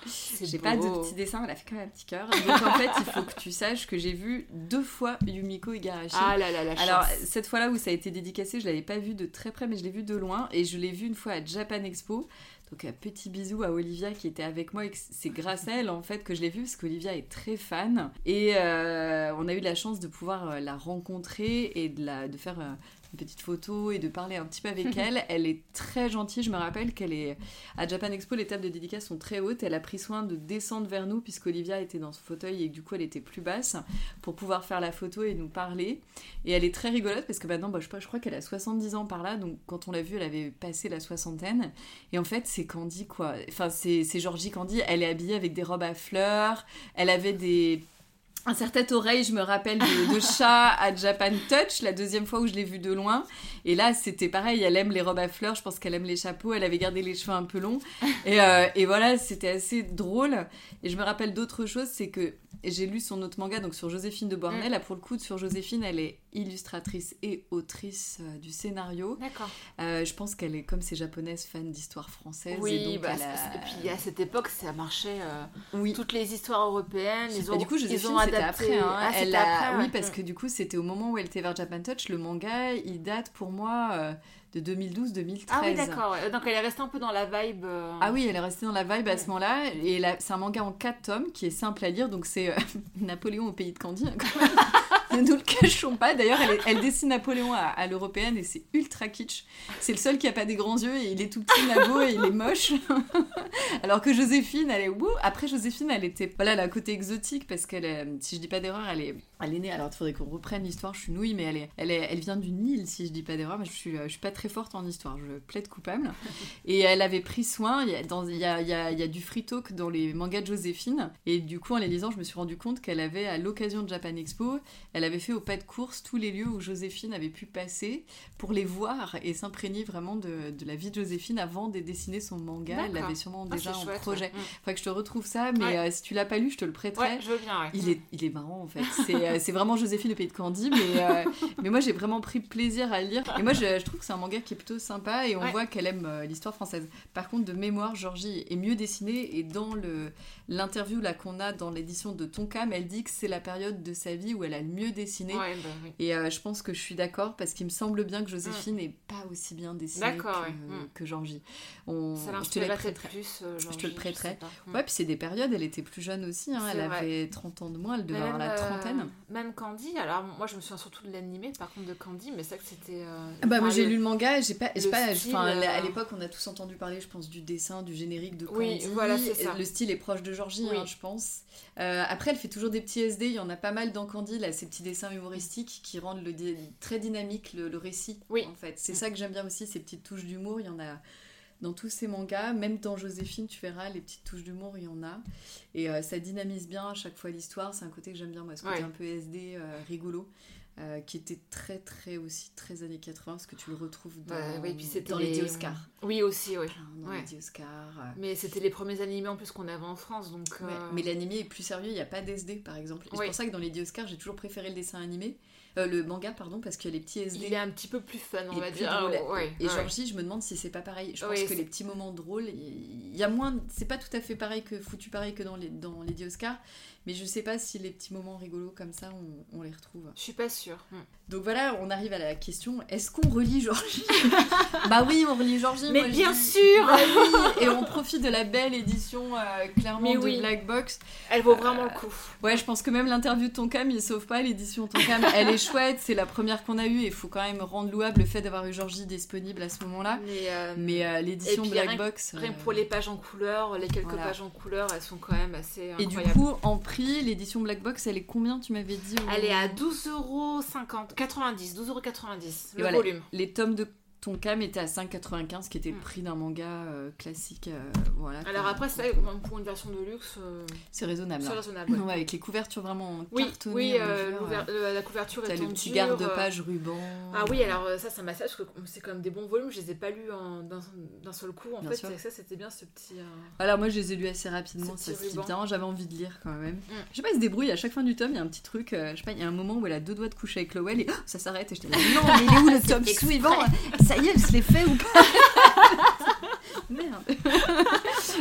J'ai pas de petit dessin, elle a fait quand même un petit cœur. Donc en fait, il faut que tu saches que j'ai vu deux fois Yumiko Igarashi. Ah là là, la Alors, chance. cette fois-là où ça a été dédicacé, je l'avais pas vu de très près, mais je l'ai vu de loin. Et je l'ai vu une fois à Japan Expo. Donc, un petit bisou à Olivia qui était avec moi. Et c'est grâce à elle, en fait, que je l'ai vu, parce qu'Olivia est très fan. Et euh, on a eu la chance de pouvoir euh, la rencontrer et de, la, de faire euh, une petite photo et de parler un petit peu avec <laughs> elle. Elle est très gentille. Je me rappelle qu'elle est. À Japan Expo, les tables de dédicace sont très hautes. Elle a pris soin de descendre vers nous, puisqu'Olivia était dans son fauteuil et que du coup, elle était plus basse, pour pouvoir faire la photo et nous parler. Et elle est très rigolote parce que maintenant, bah, je, je crois qu'elle a 70 ans par là, donc quand on l'a vue, elle avait passé la soixantaine. Et en fait, c'est Candy, quoi. Enfin, c'est c'est Georgie Candy. Elle est habillée avec des robes à fleurs. Elle avait des. Un certain oreille, je me rappelle, de, de chat à Japan Touch, la deuxième fois où je l'ai vue de loin. Et là, c'était pareil, elle aime les robes à fleurs, je pense qu'elle aime les chapeaux, elle avait gardé les cheveux un peu longs. Et, euh, et voilà, c'était assez drôle. Et je me rappelle d'autres choses, c'est que j'ai lu son autre manga, donc sur Joséphine de Bornel. Là, pour le coup, sur Joséphine, elle est illustratrice et autrice euh, du scénario. D'accord. Euh, je pense qu'elle est, comme c'est japonaise, fan d'histoire française. et Oui, donc bah, elle a- c'est- et puis à cette époque, ça marchait. Oui. Toutes les histoires européennes, ils Bah, ont, du coup, ils Joséphine, ont c'était après. hein. Ah, Elle a- après, Oui, ouais. parce que du coup, c'était au moment où elle était vers Japan Touch. Le manga, il date pour moi euh, de 2012-2013. Ah oui, d'accord. Donc elle est restée un peu dans la vibe. euh, Ah oui, elle est restée dans la vibe à ce moment-là. Et là, c'est un manga en 4 tomes qui est simple à lire. Donc c'est euh, <laughs> Napoléon au pays de Candy. hein. <laughs> ne nous le cachons pas. D'ailleurs, elle, dessine Napoléon à, à l'européenne et c'est ultra kitsch. C'est le seul qui a pas des grands yeux et il est tout petit, Nabo, et il est moche. <laughs> Alors que Joséphine, elle est wouh. Après, Joséphine, elle était. Voilà, un côté exotique parce qu'elle est, si je dis pas d'erreur, elle est, elle est née. Alors, il faudrait qu'on reprenne l'histoire, je suis nouille, mais elle, est, elle, est, elle vient d'une île, si je dis pas d'erreur. Mais je suis, euh, je suis pas très forte en histoire, je plaide coupable. <laughs> Et elle avait pris soin, il y a, dans, il y a, il y a- il y a du free talk dans les mangas de Joséphine. Et du coup, en les lisant, je me suis rendu compte qu'elle avait, à l'occasion de Japan Expo, elle avait fait au pas de course tous les lieux où Joséphine avait pu passer pour les voir et s'imprégner vraiment de, de la vie de Joséphine avant de dessiner son manga. Elle l'avait sûrement Ah, déjà en chouette, projet. ouais. Mm. Faudrait que je te retrouve ça, mais Ouais. euh, si tu l'as pas lu, je te le prêterai. Ouais, je veux bien, ouais. Il est, il est marrant en fait. C'est euh, vraiment Joséphine au pays de Candy, mais, euh, <laughs> mais moi j'ai vraiment pris plaisir à le lire. Et moi je, je trouve que c'est un manga qui est plutôt sympa et on voit qu'elle aime l'histoire française. Par contre, de mémoire, Georgie est mieux dessinée et dans le l'interview là qu'on a dans l'édition de Tonkam, elle dit que c'est la période de sa vie où elle a le mieux dessiné. Ouais, bah oui. Et euh, je pense que je suis d'accord parce qu'il me semble bien que Joséphine n'est pas aussi bien dessinée Mm. Que, ouais. Mm. que Georgie. On, Ça je te peut-être prêterai. plus. euh, Je te le prêterai. Mm. Ouais, puis c'est des périodes, elle était plus jeune aussi, hein, elle vrai. avait 30 ans de moins, elle devait avoir la euh, trentaine. Même Candy, alors moi je me souviens surtout de l'animé par contre de Candy, mais c'est vrai que c'était. Ah Bah moi j'ai lu le manga, j'ai pas, pas, style, à l'époque on a tous entendu parler, je pense, du dessin, du générique de Candy. Oui, voilà, c'est ça. Le style est proche de Georgie, hein, je pense. Après elle fait toujours des petits SD, il y en a pas mal dans Candy, là, ces petits dessins humoristiques qui rendent le très dynamique le, le récit. Oui. En fait, c'est Mm. ça que j'aime bien aussi, ces petites touches d'humour, il y en a dans tous ces mangas, même dans Joséphine, tu verras, les petites touches d'humour, il y en a. Et euh, ça dynamise bien à chaque fois l'histoire, c'est un côté que j'aime bien, moi, ce côté Ouais. un peu SD, euh, rigolo. Euh, qui était très très aussi très années 80 parce que tu le retrouves dans, Ouais, oui, puis c'était dans les 10 Oscars Oui aussi, oui. Dans Ouais. les 10 Oscars euh. Mais c'était les premiers animés en plus qu'on avait en France, donc. Euh, mais l'animé est plus sérieux il n'y a pas d'SD par exemple c'est pour ça que dans les 10 Oscars j'ai toujours préféré le dessin animé euh, le manga pardon parce que les petits SD Il est un petit peu plus fun, on va dire. drôle. Ah, ouais, Et ouais. Georgie, je me demande si c'est pas pareil. Je pense que les petits moments drôles, il y a moins. C'est pas tout à fait pareil que foutu pareil que dans les dans les 10 Oscars, mais je sais pas si les petits moments rigolos comme ça, on, les retrouve. Je suis pas sûre. Donc voilà, on arrive à la question est-ce qu'on relit Georgie? <laughs> Bah oui, on relit Georgie. Mais moi, bien sûr Bah oui, Et on profite de la belle édition euh, clairement Mais de oui. Black Box. Elle vaut vraiment le coup. Ouais, je pense que même l'interview de Tonkam, il sauve pas l'édition Tonkam. <laughs> Elle est chouette, c'est la première qu'on a eue et il faut quand même rendre louable le fait d'avoir eu Georgie disponible à ce moment-là. Mais, euh, Mais euh, l'édition Black rien- Box. rien euh, pour les pages en couleur, les quelques Voilà. pages en couleur, elles sont quand même assez Et du coup, en prix, l'édition Black Box, elle est combien tu m'avais dit Elle est à 12,50€, 90, 12,90€, le voilà. volume. Les tomes de Tonkam étaient à 5,95, qui était le Mm. prix d'un manga euh, classique. euh, voilà. Alors après, c'est pour une version de luxe, euh, c'est raisonnable. c'est hein. raisonnable. ouais. <laughs> Ouais, avec les couvertures vraiment Oui, cartonnées. oui euh, la couverture est le petit garde-page ruban. Ah oui, alors ça, ça m'a parce que c'est même des bons volumes. Je les ai pas lus d'un seul coup. En Bien fait, sûr. ça, c'était bien ce petit. Voilà, moi je les ai lus assez rapidement, Ce ça petit se bien, j'avais envie de lire quand même. Mm. Je sais pas, il se débrouille à chaque fin du tome, il y a un petit truc, je sais pas, il y a un moment où elle a deux doigts de coucher avec Lowell et oh, ça s'arrête et je te dis non, mais il est où le <laughs> tome suivant? <laughs> Ça y est, elle se l'est fait ou pas <laughs> Merde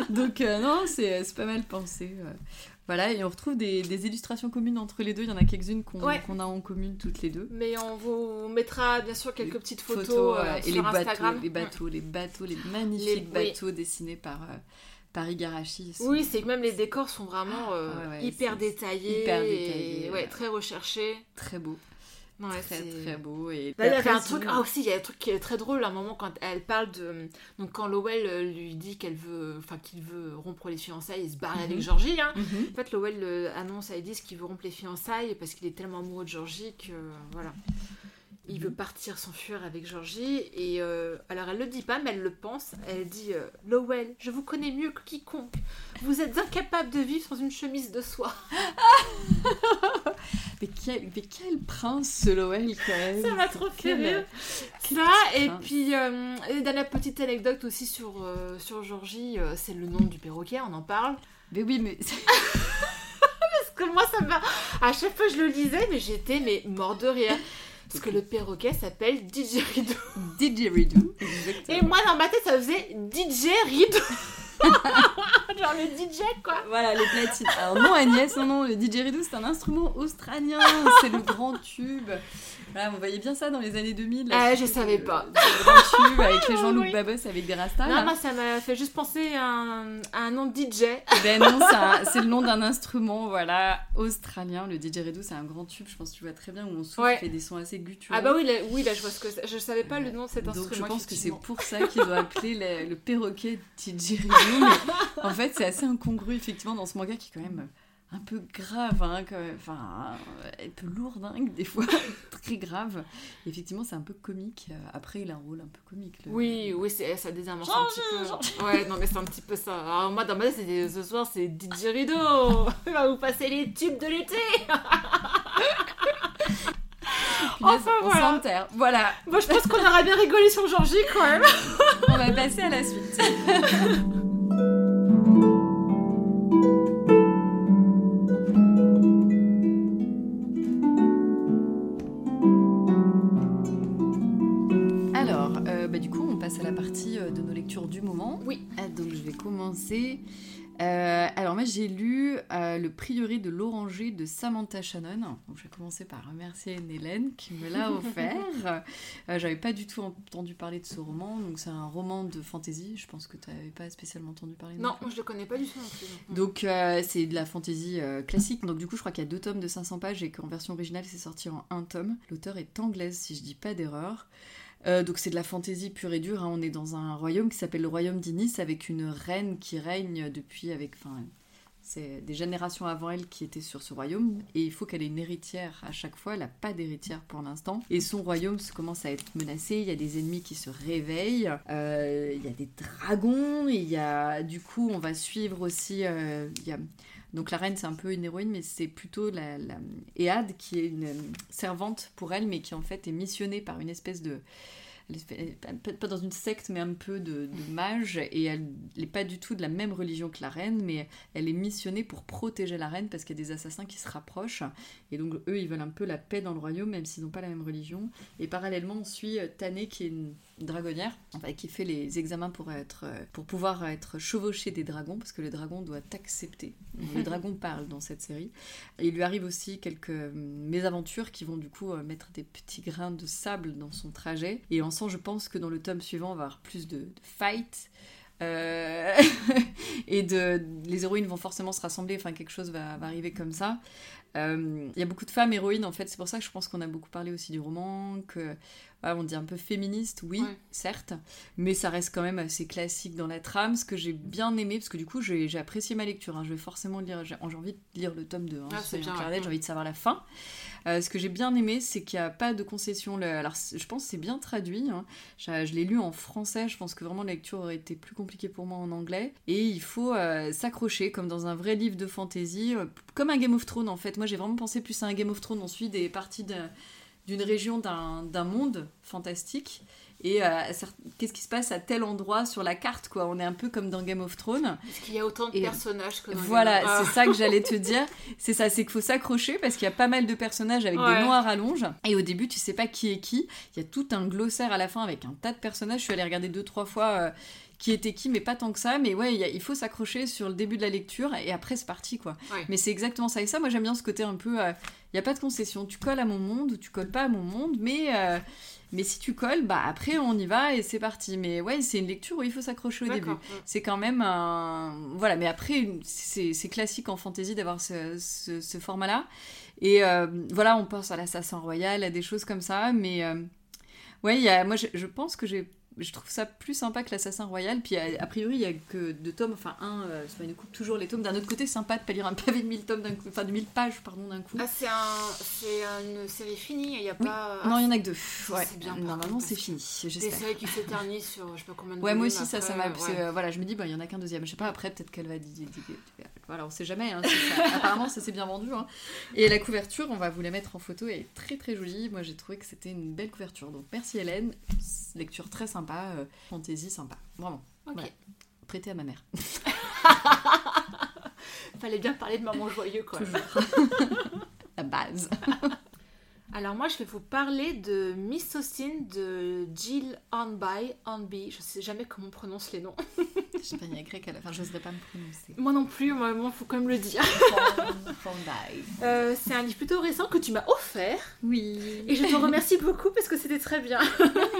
Donc euh, non, c'est c'est pas mal pensé. euh. Voilà, et on retrouve des, des illustrations communes entre les deux, il y en a quelques-unes qu'on Ouais. a en commune toutes les deux. Mais on vous mettra bien sûr quelques Les petites photos, euh, ouais, sur et les Instagram. bateaux, les bateaux, les bateaux, les magnifiques Les- oui. bateaux dessinés par, euh, par Igarashi. sont- Oui, c'est que même les décors sont vraiment euh, ouais, hyper détaillés, hyper détaillés, ouais. très recherchés. Très beau, Ouais, très c'est- très beau. Et il y avait après, un truc. sinon- Ah aussi, il y a un truc qui est très drôle à un moment quand elle parle de. Donc quand Lowell euh, lui dit qu'elle veut, enfin qu'il veut rompre les fiançailles et se barrer Mhm. avec Georgie. Hein. Mhm. En fait, Lowell euh, annonce à Edith qu'il veut rompre les fiançailles parce qu'il est tellement amoureux de Georgie que voilà. Il Mhm. veut partir s'enfuir avec Georgie et euh, alors elle le dit pas mais elle le pense. Elle dit euh, Lowell, je vous connais mieux que quiconque. Vous êtes incapable de vivre sans une chemise de soie. <laughs> Mais quel, mais quel prince ce Lowell quand même Ça m'a trop fait rire. Ça, et prince. puis, euh, et dernière petite anecdote aussi sur, sur Georgie, c'est le nom du perroquet, on en parle. Mais oui, mais <laughs> Parce que moi, ça m'a. À chaque fois, je le lisais, mais j'étais mais mort de rire. Parce que le perroquet s'appelle Didgeridoo. Didgeridoo. Et Exactement. moi, dans ma tête, ça faisait DJ Ridoo. <laughs> Genre le DJ, quoi. Voilà, les platines. Alors non Agnès, non, non, le didgeridoo c'est un instrument australien, c'est le grand tube. Voilà, on voyait bien ça dans les années 2000. Ah, là, je savais pas. de grand tube avec <laughs> les Jean-Luc Oui. Babos avec des rastas. Non, là. moi, ça m'a fait juste penser à un, à un nom de DJ. Ben non, c'est le nom d'un instrument, voilà, australien. Le didgeridoo, c'est un grand tube, je pense que tu vois très bien, où on souffle, Ouais. fait des sons assez gutturaux. Ah bah oui, là, oui, là, je vois ce que. Je savais pas le nom de cet Donc instrument. je pense que c'est pour ça qu'ils ont appelé le, le perroquet didgeridoo. Mais en fait, c'est assez incongru, effectivement, dans ce manga qui est quand même un peu grave, hein, quand même. enfin, un peu lourdingue des fois, <laughs> très grave. Et effectivement, c'est un peu comique. Après, il a un rôle un peu comique. le- Oui, oui, c'est, ça désamorce un petit peu. Ouais, non, mais c'est un petit peu ça. Alors, moi, dans ma tête, c'était ce soir, c'est DJ Rideau. <laughs> Il va vous passer les tubes de l'été. Enfin, on voilà. Voilà, Moi, je pense qu'on aurait bien rigolé sur Georgie quand même. <laughs> on va passer à la suite. Euh, alors, moi, j'ai lu euh, Le prieuré de l'Oranger de Samantha Shannon. Donc, je vais commencer par remercier Hélène qui me l'a offert. <laughs> Euh, J'avais pas du tout entendu parler de ce roman. Donc, c'est un roman de fantasy. Je pense que tu n'avais pas spécialement entendu parler Non, moi, je le connais pas du tout non plus. non. Donc c'est de la fantasy classique. Donc du coup je crois qu'il y a deux tomes de 500 pages et qu'en version originale c'est sorti en un tome. L'auteur est anglaise si je dis pas d'erreur. Euh, donc c'est de la fantasy pure et dure. hein. On est dans un royaume qui s'appelle le royaume d'Inis avec une reine qui règne depuis avec enfin c'est des générations avant elle qui étaient sur ce royaume et il faut qu'elle ait une héritière à chaque fois. Elle n'a pas d'héritière pour l'instant et son royaume commence à être menacé. Il y a des ennemis qui se réveillent. Euh, il y a des dragons. Il y a du coup on va suivre aussi. euh, donc la reine, c'est un peu une héroïne, mais c'est plutôt la, la qui est une euh, servante pour elle, mais qui en fait est missionnée par une espèce de... Pas dans une secte, mais un peu de, de mage, et elle n'est pas du tout de la même religion que la reine, mais elle est missionnée pour protéger la reine parce qu'il y a des assassins qui se rapprochent, et donc eux, ils veulent un peu la paix dans le royaume, même s'ils n'ont pas la même religion. Et parallèlement, on suit euh, Tané, qui est une dragonnière, enfin, qui fait les examens pour, être, euh, pour pouvoir être chevauchée des dragons, parce que le dragon doit accepter. <laughs> Le dragon parle dans cette série. Et il lui arrive aussi quelques euh, mésaventures qui vont du coup euh, mettre des petits grains de sable dans son trajet. Et en sens, je pense que dans le tome suivant, on va avoir plus de, de fight. Euh, <laughs> et de, les héroïnes vont forcément se rassembler, enfin quelque chose va, va arriver comme ça. Euh, Il y a beaucoup de femmes héroïnes en fait, c'est pour ça que je pense qu'on a beaucoup parlé aussi du roman, que on dit un peu féministe, oui, Ouais. certes, mais ça reste quand même assez classique dans la trame, ce que j'ai bien aimé, parce que du coup j'ai apprécié ma lecture, hein, je vais forcément lire, j'ai envie de lire le tome 2, hein, Ah, ouais. j'ai envie de savoir la fin. Euh, ce que j'ai bien aimé, c'est qu'il n'y a pas de concession. Alors, je pense que c'est bien traduit. hein. Je, je l'ai lu en français. Je pense que vraiment la lecture aurait été plus compliquée pour moi en anglais. Et il faut euh, s'accrocher comme dans un vrai livre de fantasy, euh, comme un Game of Thrones en fait. Moi, j'ai vraiment pensé plus à un Game of Thrones. On suit des parties d'un- d'une région, d'un monde fantastique. Et euh, qu'est-ce qui se passe à tel endroit sur la carte, quoi? On est un peu comme dans Game of Thrones. Parce qu'il y a autant de Et personnages que dans Voilà, Game c'est ça que j'allais te <laughs> dire. C'est ça, c'est qu'il faut s'accrocher parce qu'il y a pas mal de personnages avec Ouais. des noms à rallonge. Et au début, tu sais pas qui est qui. Il y a tout un glossaire à la fin avec un tas de personnages. Je suis allée regarder deux, trois fois euh, qui était qui, mais pas tant que ça. Mais ouais, il, y a- il faut s'accrocher sur le début de la lecture et après, c'est parti, quoi. Ouais. Mais c'est exactement ça. Et ça, moi, j'aime bien ce côté un peu. euh, n'y a pas de concession. Tu colles à mon monde ou tu colles pas à mon monde, mais. euh, mais si tu colles, bah après on y va et c'est parti. Mais ouais, c'est une lecture où il faut s'accrocher au début c'est quand même un voilà mais après c'est classique en fantasy d'avoir ce, ce- ce format là et euh, voilà on pense à l'assassin royal à des choses comme ça mais euh, ouais il y a, moi je, je pense que j'ai je trouve ça plus sympa que l'assassin royal puis a, a priori il y a que deux tomes enfin un euh, c'est pas une coupe toujours les tomes d'un autre côté sympa de pas lire un pavé de 1000 tomes d'un coup enfin de 1000 pages pardon d'un coup Ah, c'est un... c'est une série finie, il n'y a pas... non il y en a que deux ouais c'est bien, normalement c'est fini Des séries qui s'éternisent sur je sais pas combien de Ouais, moi aussi, ça, ça m'a. ouais. euh, voilà, je me dis, bah, il y en a qu'un deuxième. Je sais pas, après, peut-être qu'elle va. Voilà, on sait jamais. hein, ça. <laughs> Apparemment, ça s'est bien vendu. hein. Et la couverture, on va vous la mettre en photo, elle est très très jolie. Moi, j'ai trouvé que c'était une belle couverture. Donc, merci Hélène. Lecture très sympa, euh, fantaisie sympa. Vraiment. Ok. Voilà. Prêtée à ma mère. <laughs> Fallait bien parler de maman joyeux quoi. Toujours. <laughs> la base. Alors moi je vais vous parler de Miss Austin de Jill Hornby. Hornby, je sais jamais comment on prononce les noms. Je sais pas, il y a grec à la fin, j'oserais pas me prononcer. Moi non plus, moi il faut quand même le dire. Fondai. Euh, c'est un livre plutôt récent que tu m'as offert Oui. et je te remercie beaucoup parce que c'était très bien. <laughs>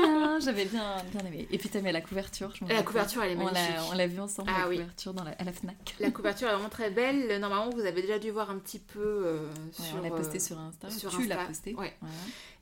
Ah, J'avais bien, bien aimé. Et puis t'aimais la couverture, je La couverture elle est magnifique. On l'a vu ensemble, Ah la oui. couverture dans la- à la FNAC. La couverture est vraiment très belle. Normalement vous avez déjà dû voir un petit peu euh, Ouais, sur... on l'a posté euh, sur Insta. sur tu l'as Insta. Ouais.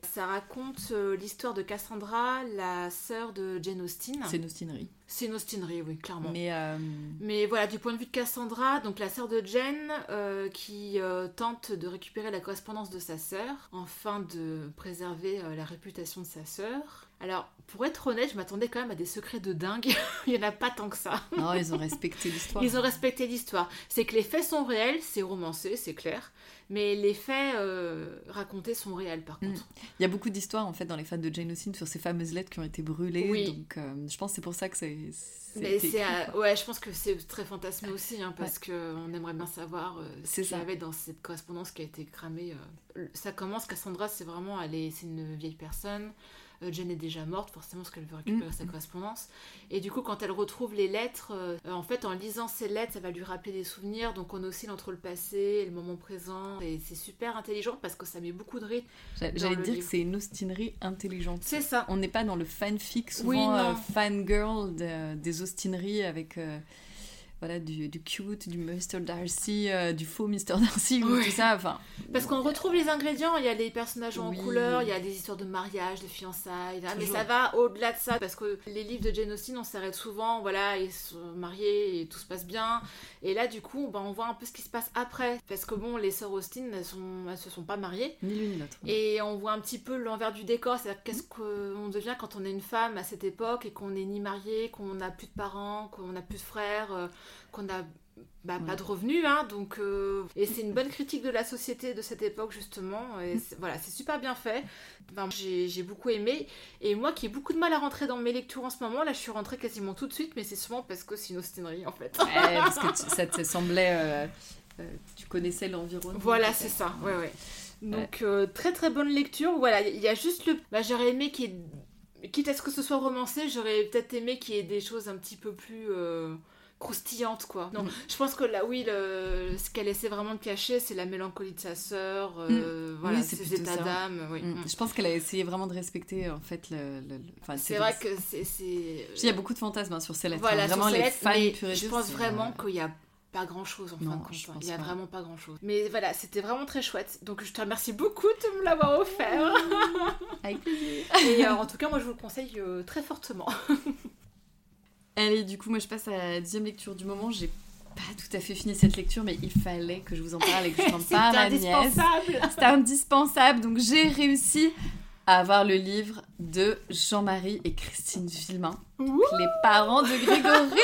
Ça raconte euh, l'histoire de Cassandra, la sœur de Jane Austen. C'est une ostinerie. C'est une ostinerie, oui, clairement. Mais, euh, Mais voilà, du point de vue de Cassandra, donc la sœur de Jen, euh, qui tente de récupérer la correspondance de sa sœur, afin de préserver la réputation de sa sœur. Alors, pour être honnête, je m'attendais quand même à des secrets de dingue. <laughs> Il n'y en a pas tant que ça. non, ils ont respecté l'histoire. Ils ont respecté l'histoire. C'est que les faits sont réels, c'est romancé, c'est clair. Mais les faits euh, racontés sont réels, par Mm. contre. Il y a beaucoup d'histoires en fait dans les fans de Jane Austen sur ces fameuses lettres qui ont été brûlées. Oui. Donc euh, je pense que c'est pour ça que c'est. Mais c'est, ouais, je pense que c'est très fantasmé aussi, hein, parce qu'on aimerait bien savoir euh, ce qu'il y avait dans cette correspondance qui a été cramée. euh. Ça commence, Cassandra, c'est vraiment, elle est, c'est une vieille personne. Euh, Jen est déjà morte, forcément, parce qu'elle veut récupérer Mm. sa correspondance. Et du coup, quand elle retrouve les lettres, euh, en fait, en lisant ces lettres, ça va lui rappeler des souvenirs. Donc, on oscille entre le passé et le moment présent. Et c'est super intelligent parce que ça met beaucoup de rythme. J'allais dire livre. que c'est une austinerie intelligente. C'est ça. On n'est pas dans le fanfic, souvent Oui, euh, fangirl de- des Austineries avec euh, voilà, du, du cute, du Mr. Darcy, euh, du faux Mr. Darcy, ou tout ça. Enfin, Parce qu'on retrouve les ingrédients, il y a les personnages en Oui. couleur, il y a des histoires de mariage, de fiançailles, là, mais ça va au-delà de ça parce que les livres de Jane Austen, on s'arrête souvent, voilà, ils sont mariés et tout se passe bien. Et là, du coup, ben, on voit un peu ce qui se passe après. Parce que bon, les sœurs Austen, elles, sont, elles se sont pas mariées. ni l'une ni l'autre. Et on voit un petit peu l'envers du décor, c'est-à-dire qu'est-ce qu'on devient quand on est une femme à cette époque et qu'on n'est ni marié, qu'on n'a plus de parents, qu'on n'a plus de frères, euh, qu'on n'a bah, pas de revenus. Hein, donc, euh, et c'est une bonne critique de la société de cette époque, justement. Et c'est- voilà, c'est super bien fait. Enfin, j'ai beaucoup aimé. Et moi qui ai beaucoup de mal à rentrer dans mes lectures en ce moment, là je suis rentrée quasiment tout de suite, mais c'est souvent parce que c'est une ostinerie en fait. Ouais, <laughs> parce que tu- ça te semblait. euh, euh, tu connaissais l'environnement. Voilà, c'est ça. Ouais, ouais. Donc, très très bonne lecture. Voilà, il y a juste le. Bah, j'aurais aimé qu'il y ait. Quitte à ce que ce soit romancé, j'aurais peut-être aimé qu'il y ait des choses un petit peu plus. euh, croustillantes quoi. Non, Mm. je pense que là oui, le... ce qu'elle essaie vraiment de cacher, c'est la mélancolie de sa sœur, euh, voilà, Mm. Oui, ses états d'âme. Oui. Mm. Mm. Je pense qu'elle a essayé vraiment de respecter en fait le. le- le- enfin, C'est vrai que c'est. Il y a beaucoup de fantasmes hein, sur ces lettres. Voilà, hein. sur Vraiment, ces les lettres, fans je pense vraiment euh, qu'il y a pas grand chose en fin Non, de compte. hein. Il y a pas. vraiment pas grand chose. Mais voilà, c'était vraiment très chouette. Donc je te remercie beaucoup de me l'avoir offert. Avec plaisir. Et euh, en tout cas, moi je vous le conseille euh, très fortement. <laughs> Allez, du coup, moi je passe à la deuxième lecture du moment. J'ai pas tout à fait fini cette lecture, mais il fallait que je vous en parle et que je <laughs> C'est parle à ma nièce. indispensable. <laughs> C'était indispensable. Donc j'ai réussi à avoir le livre de Jean-Marie et Christine Villemin. Les parents de Grégory.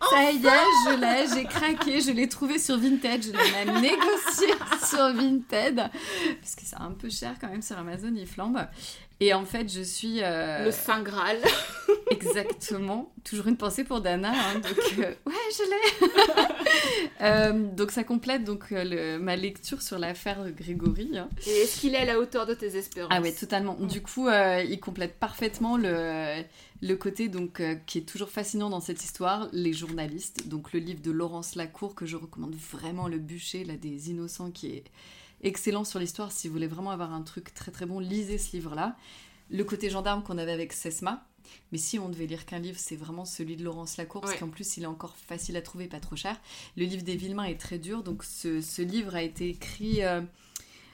<laughs> Ça y est, je l'ai, j'ai craqué, je l'ai trouvé sur Vinted, je l'ai même négocié sur Vinted. Parce que c'est un peu cher quand même sur Amazon, il flambe. Et en fait, je suis... euh, Le Saint Graal. <laughs> Exactement. Toujours une pensée pour Dana. hein, donc, euh, <laughs> ouais, je l'ai. <laughs> Euh, donc, ça complète donc, le- ma lecture sur l'affaire Grégory. hein. Et est-ce qu'il est à la hauteur de tes espérances? Ah ouais, totalement. Du coup, il complète parfaitement le, le côté donc, qui est toujours fascinant dans cette histoire, les journalistes. Donc, le livre de Laurence Lacour, que je recommande vraiment, Le bûcher là, des innocents, qui est excellent sur l'histoire. Si vous voulez vraiment avoir un truc très très bon, lisez ce livre-là. Le côté gendarme qu'on avait avec Sesma. Mais si on devait lire qu'un livre, c'est vraiment celui de Laurence Lacour, parce Ouais. qu'en plus, il est encore facile à trouver, pas trop cher. Le livre des Villemains est très dur, donc ce, ce livre a été écrit euh,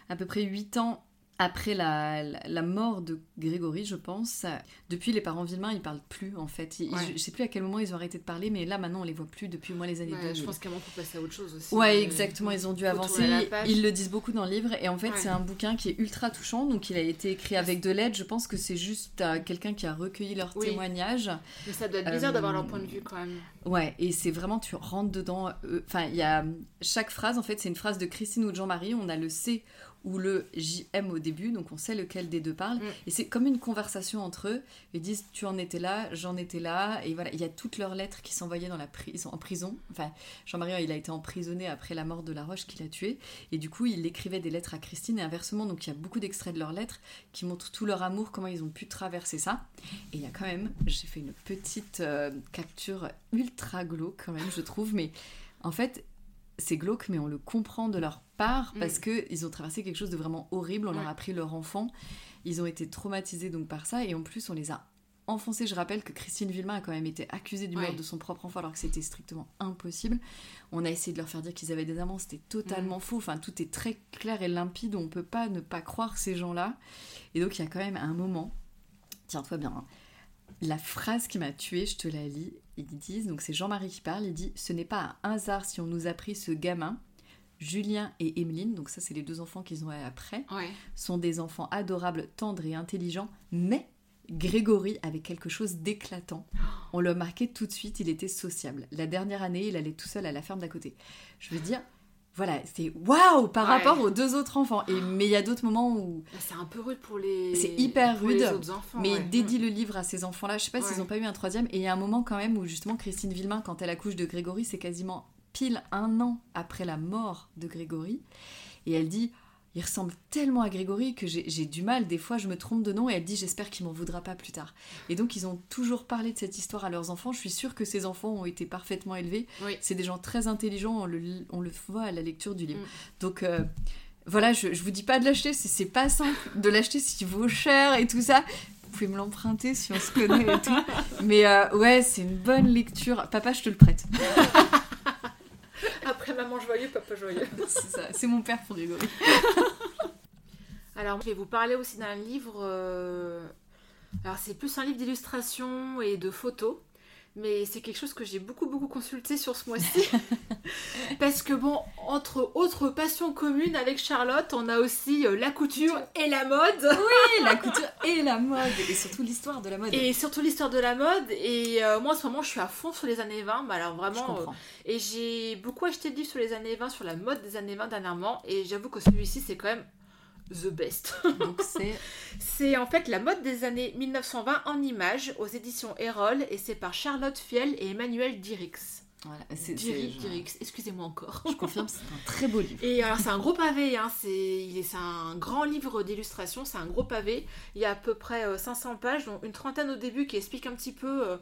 à peu près 8 ans après la, la, la mort de Grégory, je pense. Depuis, les parents Villemain, ils parlent plus, en fait. Ils- Ouais. Je, je sais plus à quel moment ils ont arrêté de parler, mais là, maintenant, on les voit plus depuis moins les années Ouais, 2000. Je pense qu'à un moment, faut passer à autre chose aussi. Ouais, exactement, ils ont dû avancer. Ils le disent beaucoup dans le livre. Et en fait, Ouais. c'est un bouquin qui est ultra touchant. Donc, il a été écrit avec de l'aide. Je pense que c'est juste euh, quelqu'un qui a recueilli leurs Oui. témoignages. Mais ça doit être bizarre Euh, d'avoir leur point de vue quand même. Ouais, et c'est vraiment, tu rentres dedans. euh, Enfin, il y a chaque phrase, en fait, c'est une phrase de Christine ou de Jean-Marie. On a le C ou le JM au début, donc on sait lequel des deux parle. Mm. Et c'est comme une conversation entre eux. Ils disent Tu en étais là, j'en étais là. Et voilà, il y a toutes leurs lettres qui s'envoyaient dans la prison, en prison. Enfin, Jean-Marie, il a été emprisonné après la mort de la Roche qui l'a tué. Et du coup, il écrivait des lettres à Christine et inversement. Donc il y a beaucoup d'extraits de leurs lettres qui montrent tout leur amour, comment ils ont pu traverser ça. Et il y a quand même, j'ai fait une petite euh, capture ultra glauque quand même, je trouve. Mais en fait, c'est glauque, mais on le comprend de leur part Mm. parce que ils ont traversé quelque chose de vraiment horrible. On leur a pris leur enfant. Ils ont été traumatisés donc par ça. Et en plus, on les a enfoncés. Je rappelle que Christine Villemain a quand même été accusée du meurtre de son propre enfant alors que c'était strictement impossible. On a essayé de leur faire dire qu'ils avaient des amants. C'était totalement faux. Enfin, tout est très clair et limpide. On peut pas ne pas croire ces gens-là. Et donc, il y a quand même un moment, tiens-toi bien, hein, la phrase qui m'a tuée, je te la lis. Ils disent, donc c'est Jean-Marie qui parle, il dit Ce n'est pas un hasard si on nous a pris ce gamin. Julien et Emeline, donc ça c'est les deux enfants qu'ils ont après, Ouais. sont des enfants adorables, tendres et intelligents, mais Grégory avait quelque chose d'éclatant. On l'a marqué tout de suite, il était sociable. La dernière année, il allait tout seul à la ferme d'à côté. Je veux dire, voilà, c'est waouh par Ouais. rapport aux deux autres enfants. Et, mais il y a d'autres moments où C'est un peu rude pour les. C'est hyper pour les rude, autres enfants, mais ouais. il dédie le livre à ces enfants-là. Je sais pas s'ils Ouais. n'ont pas eu un troisième. Et il y a un moment quand même où justement Christine Villemain, quand elle accouche de Grégory, c'est quasiment pile un an après la mort de Grégory. Et elle dit, il ressemble tellement à Grégory que j'ai du mal. Des fois, je me trompe de nom. Et elle dit, j'espère qu'il m'en voudra pas plus tard. Et donc, ils ont toujours parlé de cette histoire à leurs enfants. Je suis sûre que ces enfants ont été parfaitement élevés. Oui. C'est des gens très intelligents. On le, on le voit à la lecture du livre. Mm. Donc... euh, voilà, je, je vous dis pas de l'acheter, c'est c'est pas simple de l'acheter s'il vaut cher et tout ça. Vous pouvez me l'emprunter si on se connaît et tout. <laughs> Mais euh, ouais, c'est une bonne lecture. Papa, je te le prête. <laughs> Après maman joyeux, papa joyeux. <laughs> C'est ça, c'est mon père pour Grégory. <laughs> Alors, je vais vous parler aussi d'un livre. euh, Alors, c'est plus un livre d'illustration et de photos. Mais c'est quelque chose que j'ai beaucoup, beaucoup consulté sur ce mois-ci. <laughs> Parce que, bon, entre autres passions communes avec Charlotte, on a aussi euh, la couture et la mode. Et <laughs> la couture et la mode. Et surtout l'histoire de la mode. Et surtout l'histoire de la mode. Et euh, moi, en ce moment, je suis à fond sur les années 20. Mais alors, vraiment. euh, et j'ai beaucoup acheté de livres sur les années 20, sur la mode des années 20 dernièrement. Et j'avoue que celui-ci, c'est quand même the best. <laughs> Donc c'est C'est en fait la mode des années 1920 en images aux éditions Erol et c'est par Charlotte Fiel et Emmanuel Dirix. voilà, c'est- Dirix, c'est- Dirix, excusez-moi encore. Je confirme, c'est un très beau livre. Et alors c'est un gros pavé, hein, c'est il est- c'est un grand livre d'illustration, c'est un gros pavé. Il y a à peu près euh, 500 pages, dont une trentaine au début qui explique un petit peu euh,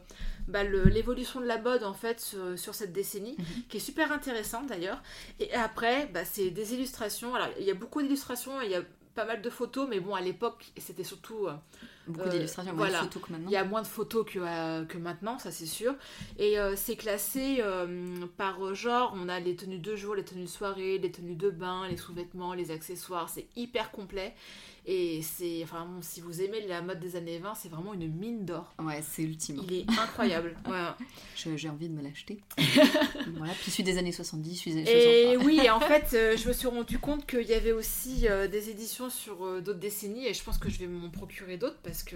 bah, le- l'évolution de la mode en fait sur, sur cette décennie, Mhm. qui est super intéressante d'ailleurs. Et après, bah, c'est des illustrations. Alors il y a beaucoup d'illustrations, il y a pas mal de photos, mais bon à l'époque c'était surtout euh, Beaucoup Euh, d'illustrations, moins voilà. de photos que maintenant. Il y a moins de photos que, euh, que maintenant, ça c'est sûr. Et euh, c'est classé par genre. On a les tenues de jour, les tenues de soirée, les tenues de bain, les sous-vêtements, les accessoires. C'est hyper complet. Et c'est. Enfin, bon, si vous aimez la mode des années 20, c'est vraiment une mine d'or. Ouais, c'est ultime. Il est incroyable. <laughs> Ouais. Je- J'ai envie de me l'acheter. <laughs> voilà, puis celui des années 70, celui des années Et 60. oui, et en <laughs> fait, euh, je me suis rendu compte qu'il y avait aussi euh, des éditions sur euh, d'autres décennies. Et je pense que je vais m'en procurer d'autres parce que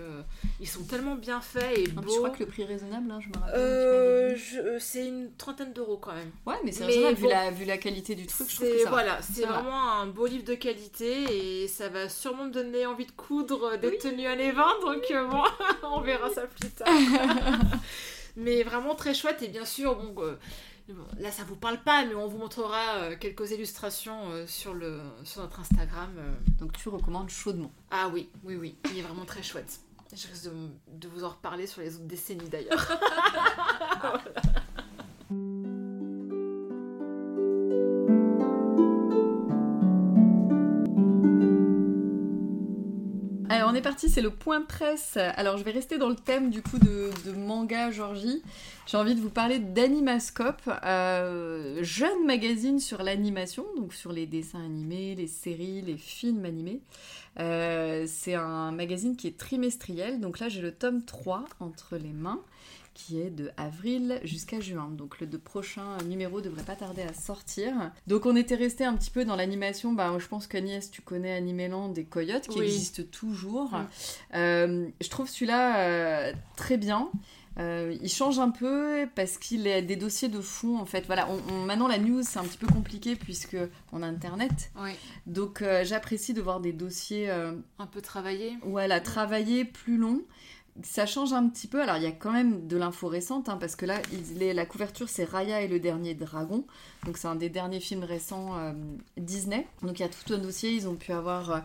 ils sont tellement bien faits et beaux. je crois que le prix est raisonnable, hein, je me rappelle. Je- c'est une trentaine d'euros quand même. Ouais, mais c'est raisonnable vu, la, vu la qualité du truc, je trouve que ça voilà, c'est va. vraiment un beau livre de qualité et ça va sûrement me donner envie de coudre des Oui. tenues années 20, donc euh, bon, <laughs> on verra ça plus tard. <laughs> mais vraiment très chouette et bien sûr, bon, euh, bon, là ça vous parle pas, mais on vous montrera euh, quelques illustrations euh, sur, le, sur notre Instagram. euh. Donc tu recommandes chaudement. Ah oui, oui, oui, il est vraiment très chouette. Je risque de, de vous en reparler sur les autres décennies d'ailleurs. <laughs> Alors on est parti, c'est le point presse. Alors je vais rester dans le thème du coup de, de manga Georgie. J'ai envie de vous parler d'Animascope, euh, jeune magazine sur l'animation, donc sur les dessins animés, les séries, les films animés. Euh, c'est un magazine qui est trimestriel, donc là j'ai le tome 3 entre les mains qui est de avril jusqu'à juin. Donc le de prochain numéro devrait pas tarder à sortir. Donc on était resté un petit peu dans l'animation. Bah, je pense qu'Agnès, tu connais Animeland et Coyote qui Oui. existent toujours. Euh, je trouve celui-là euh, très bien. Euh, il change un peu parce qu'il a des dossiers de fond en fait. Voilà, on, on- maintenant la news c'est un petit peu compliqué puisque on a internet. Oui, Donc euh, j'apprécie de voir des dossiers euh, un peu travaillé. voilà, travailler plus long. Ça change un petit peu. Alors, il y a quand même de l'info récente, hein, parce que là, la couverture, c'est Raya et le dernier dragon. Donc, c'est un des derniers films récents euh, Disney. Donc, il y a tout un dossier. Ils ont pu avoir.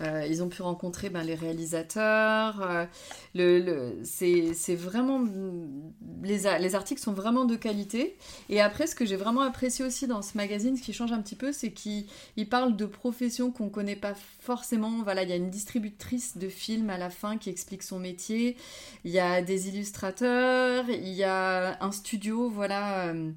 Euh, ils ont pu rencontrer ben, les réalisateurs. euh, c'est vraiment. Les, a- les articles sont vraiment de qualité. Et après, ce que j'ai vraiment apprécié aussi dans ce magazine, ce qui change un petit peu, c'est qu'il il parle de professions qu'on connaît pas forcément. Voilà, il y a une distributrice de films à la fin qui explique son métier. Il y a des illustrateurs. Il y a un studio, voilà. euh,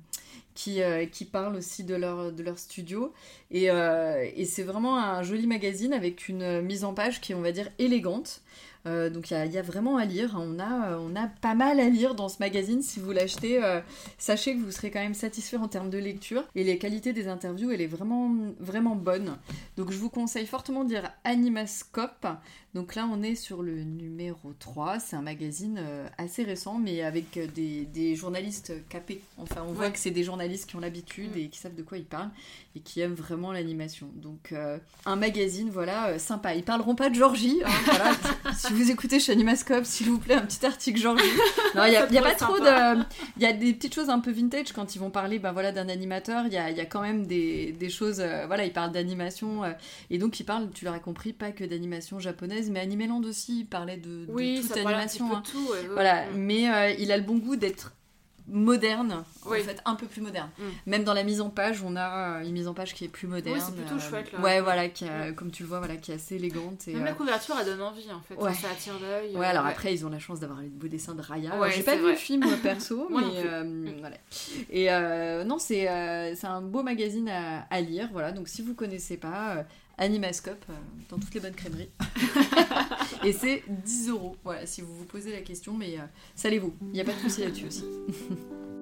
qui, euh, qui parle aussi de leur, studio. Et, euh, et c'est vraiment un joli magazine avec une mise en page qui est, on va dire, élégante. Euh, donc il y a, il y a vraiment à lire. On a, euh, on a pas mal à lire dans ce magazine. Si vous l'achetez, euh, sachez que vous serez quand même satisfait en termes de lecture. Et les qualités des interviews, elle est vraiment, vraiment bonne. Donc je vous conseille fortement de lire Animascope. Donc là, on est sur le numéro 3. C'est un magazine assez récent, mais avec des, des journalistes capés. Enfin, on voit que c'est des journalistes qui ont l'habitude Mm. et qui savent de quoi ils parlent et qui aiment vraiment l'animation. Donc, euh, un magazine, voilà, sympa. Ils parleront pas de Georgie. hein, voilà. <laughs> si vous écoutez chez Animascope, s'il vous plaît, un petit article Georgie. <laughs> Non, il y a, y a pas trop sympa. de. Il y a des petites choses un peu vintage quand ils vont parler ben, voilà, d'un animateur. Il y a, y a quand même des, des choses. euh, voilà, ils parlent d'animation. euh, et donc, ils parlent, tu l'auras compris, pas que d'animation japonaise, mais Animeland aussi. Ils parlaient de, de Oui, toute ça parle un petit animation. peu hein. de tout. ouais, ouais. Voilà, mais euh, il a le bon goût d'être moderne, Oui. en fait, un peu plus moderne. Mm. Même dans la mise en page, on a euh, une mise en page qui est plus moderne. c'est plutôt euh, chouette, là. Ouais, voilà, qui a- comme tu le vois, voilà, qui est assez élégante. Et, Même euh, la couverture, elle donne envie en fait. Ouais. Ça attire l'œil. Ouais, euh, alors après, ils ont la chance d'avoir les beaux dessins de Raya. J'ai pas vu vrai. le film moi, perso, <laughs> Moi mais euh, voilà. Et euh, non, c'est euh, un beau magazine à, à lire. Voilà, donc si vous connaissez pas, euh, Animascope euh, dans toutes les bonnes crèmeries. <laughs> Et c'est 10 euros. Voilà, si vous vous posez la question, mais euh, ça les vaut. Il n'y a pas de souci là-dessus aussi. <laughs>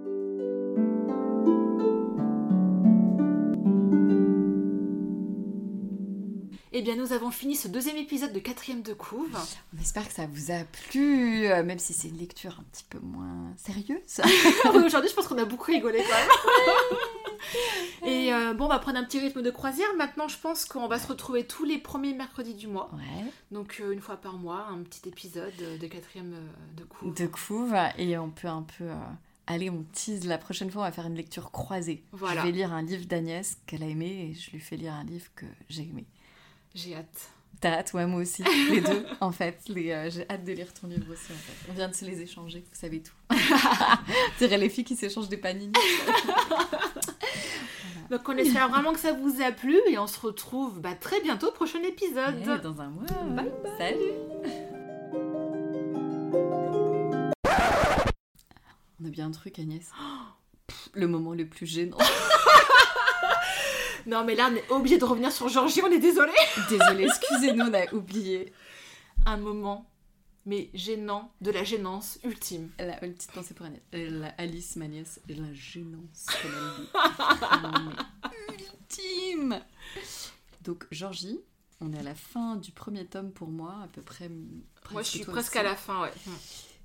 Eh bien, nous avons fini ce deuxième épisode de quatrième de couve. On espère que ça vous a plu, euh, même si c'est une lecture un petit peu moins sérieuse. <laughs> Aujourd'hui, je pense qu'on a beaucoup rigolé quand même. Et euh, bon, on va prendre un petit rythme de croisière. Maintenant, je pense qu'on va se retrouver tous les premiers mercredis du mois. Ouais. Donc, euh, une fois par mois, un petit épisode de quatrième de couve. De couve, et on peut un peu. euh, Allez, on tease. La prochaine fois, on va faire une lecture croisée. Voilà. Je vais lire un livre d'Agnès qu'elle a aimé et je lui fais lire un livre que j'ai aimé. J'ai hâte. T'as hâte, ouais, moi aussi. Les deux, <laughs> en fait. Les, euh, j'ai hâte de lire ton livre aussi, en fait. On vient de se les échanger, vous savez tout. <laughs> C'est les filles qui s'échangent des panini. <laughs> Donc, on espère vraiment que ça vous a plu et on se retrouve bah, très bientôt au prochain épisode. Ouais, dans un mois. Bye Salut On a bien un truc, Agnès. <gasps> Pff, Le moment le plus gênant. Non, mais là, on est obligé de revenir sur Georgie, on est désolé. <laughs> Désolée, excusez-nous, on a oublié. Un moment, mais gênant, de la gênance ultime. La, une petite pensée pour. Euh, la Alice, ma nièce, la gênance, comme elle dit. Ultime Donc, Georgie, on est à la fin du premier tome pour moi, à peu près. Moi, je suis presque aussi, à la fin, ouais.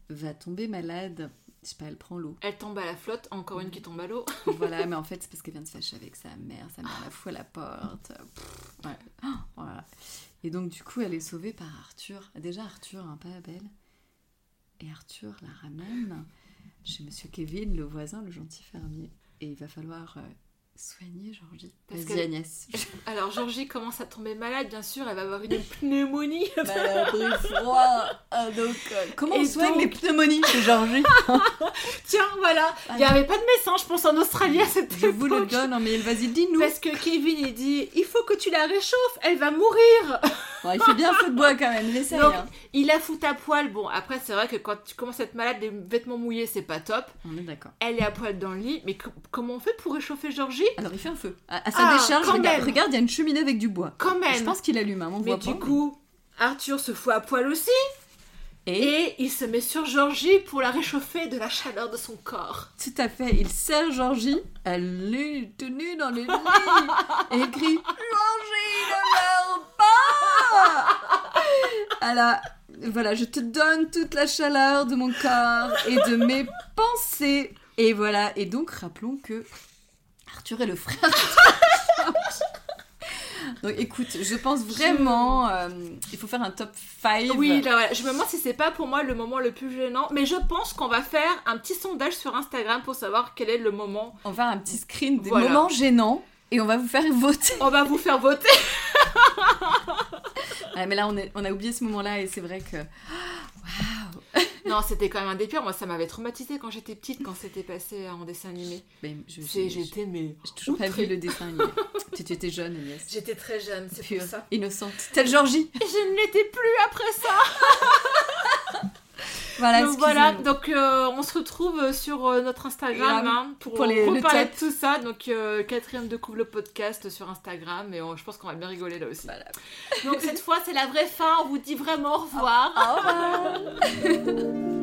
Va tomber malade. Je sais pas, elle prend l'eau. Elle tombe à la flotte, encore une qui tombe à l'eau. <laughs> voilà, mais en fait, c'est parce qu'elle vient de se fâcher avec sa mère. Sa mère la fout à la porte. Pff, ouais. Oh, voilà. Et donc, du coup, elle est sauvée par Arthur. Déjà, Arthur, un pas belle. Et Arthur la ramène chez Monsieur Kevin, le voisin, le gentil fermier. Et il va falloir euh, soigner Georgie. Parce Vas-y, que- Agnès. Alors, Georgie commence à tomber malade, bien sûr, elle va avoir une <laughs> pneumonie. Malade, froid. Ah, donc, euh, comment on soigne donc- les pneumonies chez Georgie? <laughs> Tiens, voilà, il n'y avait pas de médecin, je pense, en Australie à cette Je vous le donne, mais vas-y, dis-nous. Parce que Kevin, il dit, il faut que tu la réchauffes, elle va mourir. Bon, il fait bien feu de bois quand même, laissez Donc, rien. il la fout à poil. Bon, après, c'est vrai que quand tu commences à être malade, les vêtements mouillés, c'est pas top. On est d'accord. Elle est à poil dans le lit, mais co- comment on fait pour réchauffer Georgie? Alors il fait un feu. À, à sa Ah, décharge, regarde, regarde, il y a une cheminée avec du bois. Quand même Je pense qu'il allume, hein, on Mais voit du pas. coup, Arthur se fout à poil aussi, Et, et il se met sur Georgie pour la réchauffer de la chaleur de son corps. tout à fait, il serre Georgie. Elle est tenue dans le lit. <laughs> et il crie Georgie, ne meurs <laughs> pas Alors, voilà, je te donne toute la chaleur de mon corps et de mes pensées. Et voilà, et donc rappelons que Arthur est le frère de Donc écoute, je pense vraiment, euh, il faut faire un top 5. Oui, là, voilà. je me demande si c'est pas pour moi le moment le plus gênant, mais je pense qu'on va faire un petit sondage sur Instagram pour savoir quel est le moment. On va faire un petit screen des Voilà. moments gênants et on va vous faire voter. On va vous faire voter. <laughs> Ouais, mais là, on, est- on a oublié ce moment-là et c'est vrai que. Non, c'était quand même un des pires. Moi, ça m'avait traumatisé quand j'étais petite, quand c'était passé en dessin animé. J'étais, mais. j'ai toujours pas vu le dessin animé. <laughs> tu, tu étais jeune, Agnès. J'étais très jeune, c'est Pure, pour ça. innocente. Telle Georgie. Je ne l'étais plus après ça. <laughs> Voilà, donc voilà, excusez-nous. donc euh, on se retrouve sur euh, notre Instagram Grave. hein, pour, Pour les- le reparler de tout ça. Donc euh, quatrième de couple le podcast sur Instagram et on- je pense qu'on va bien rigoler là aussi. Voilà. Donc cette fois c'est la vraie fin, on vous dit vraiment au revoir. Au revoir <laughs>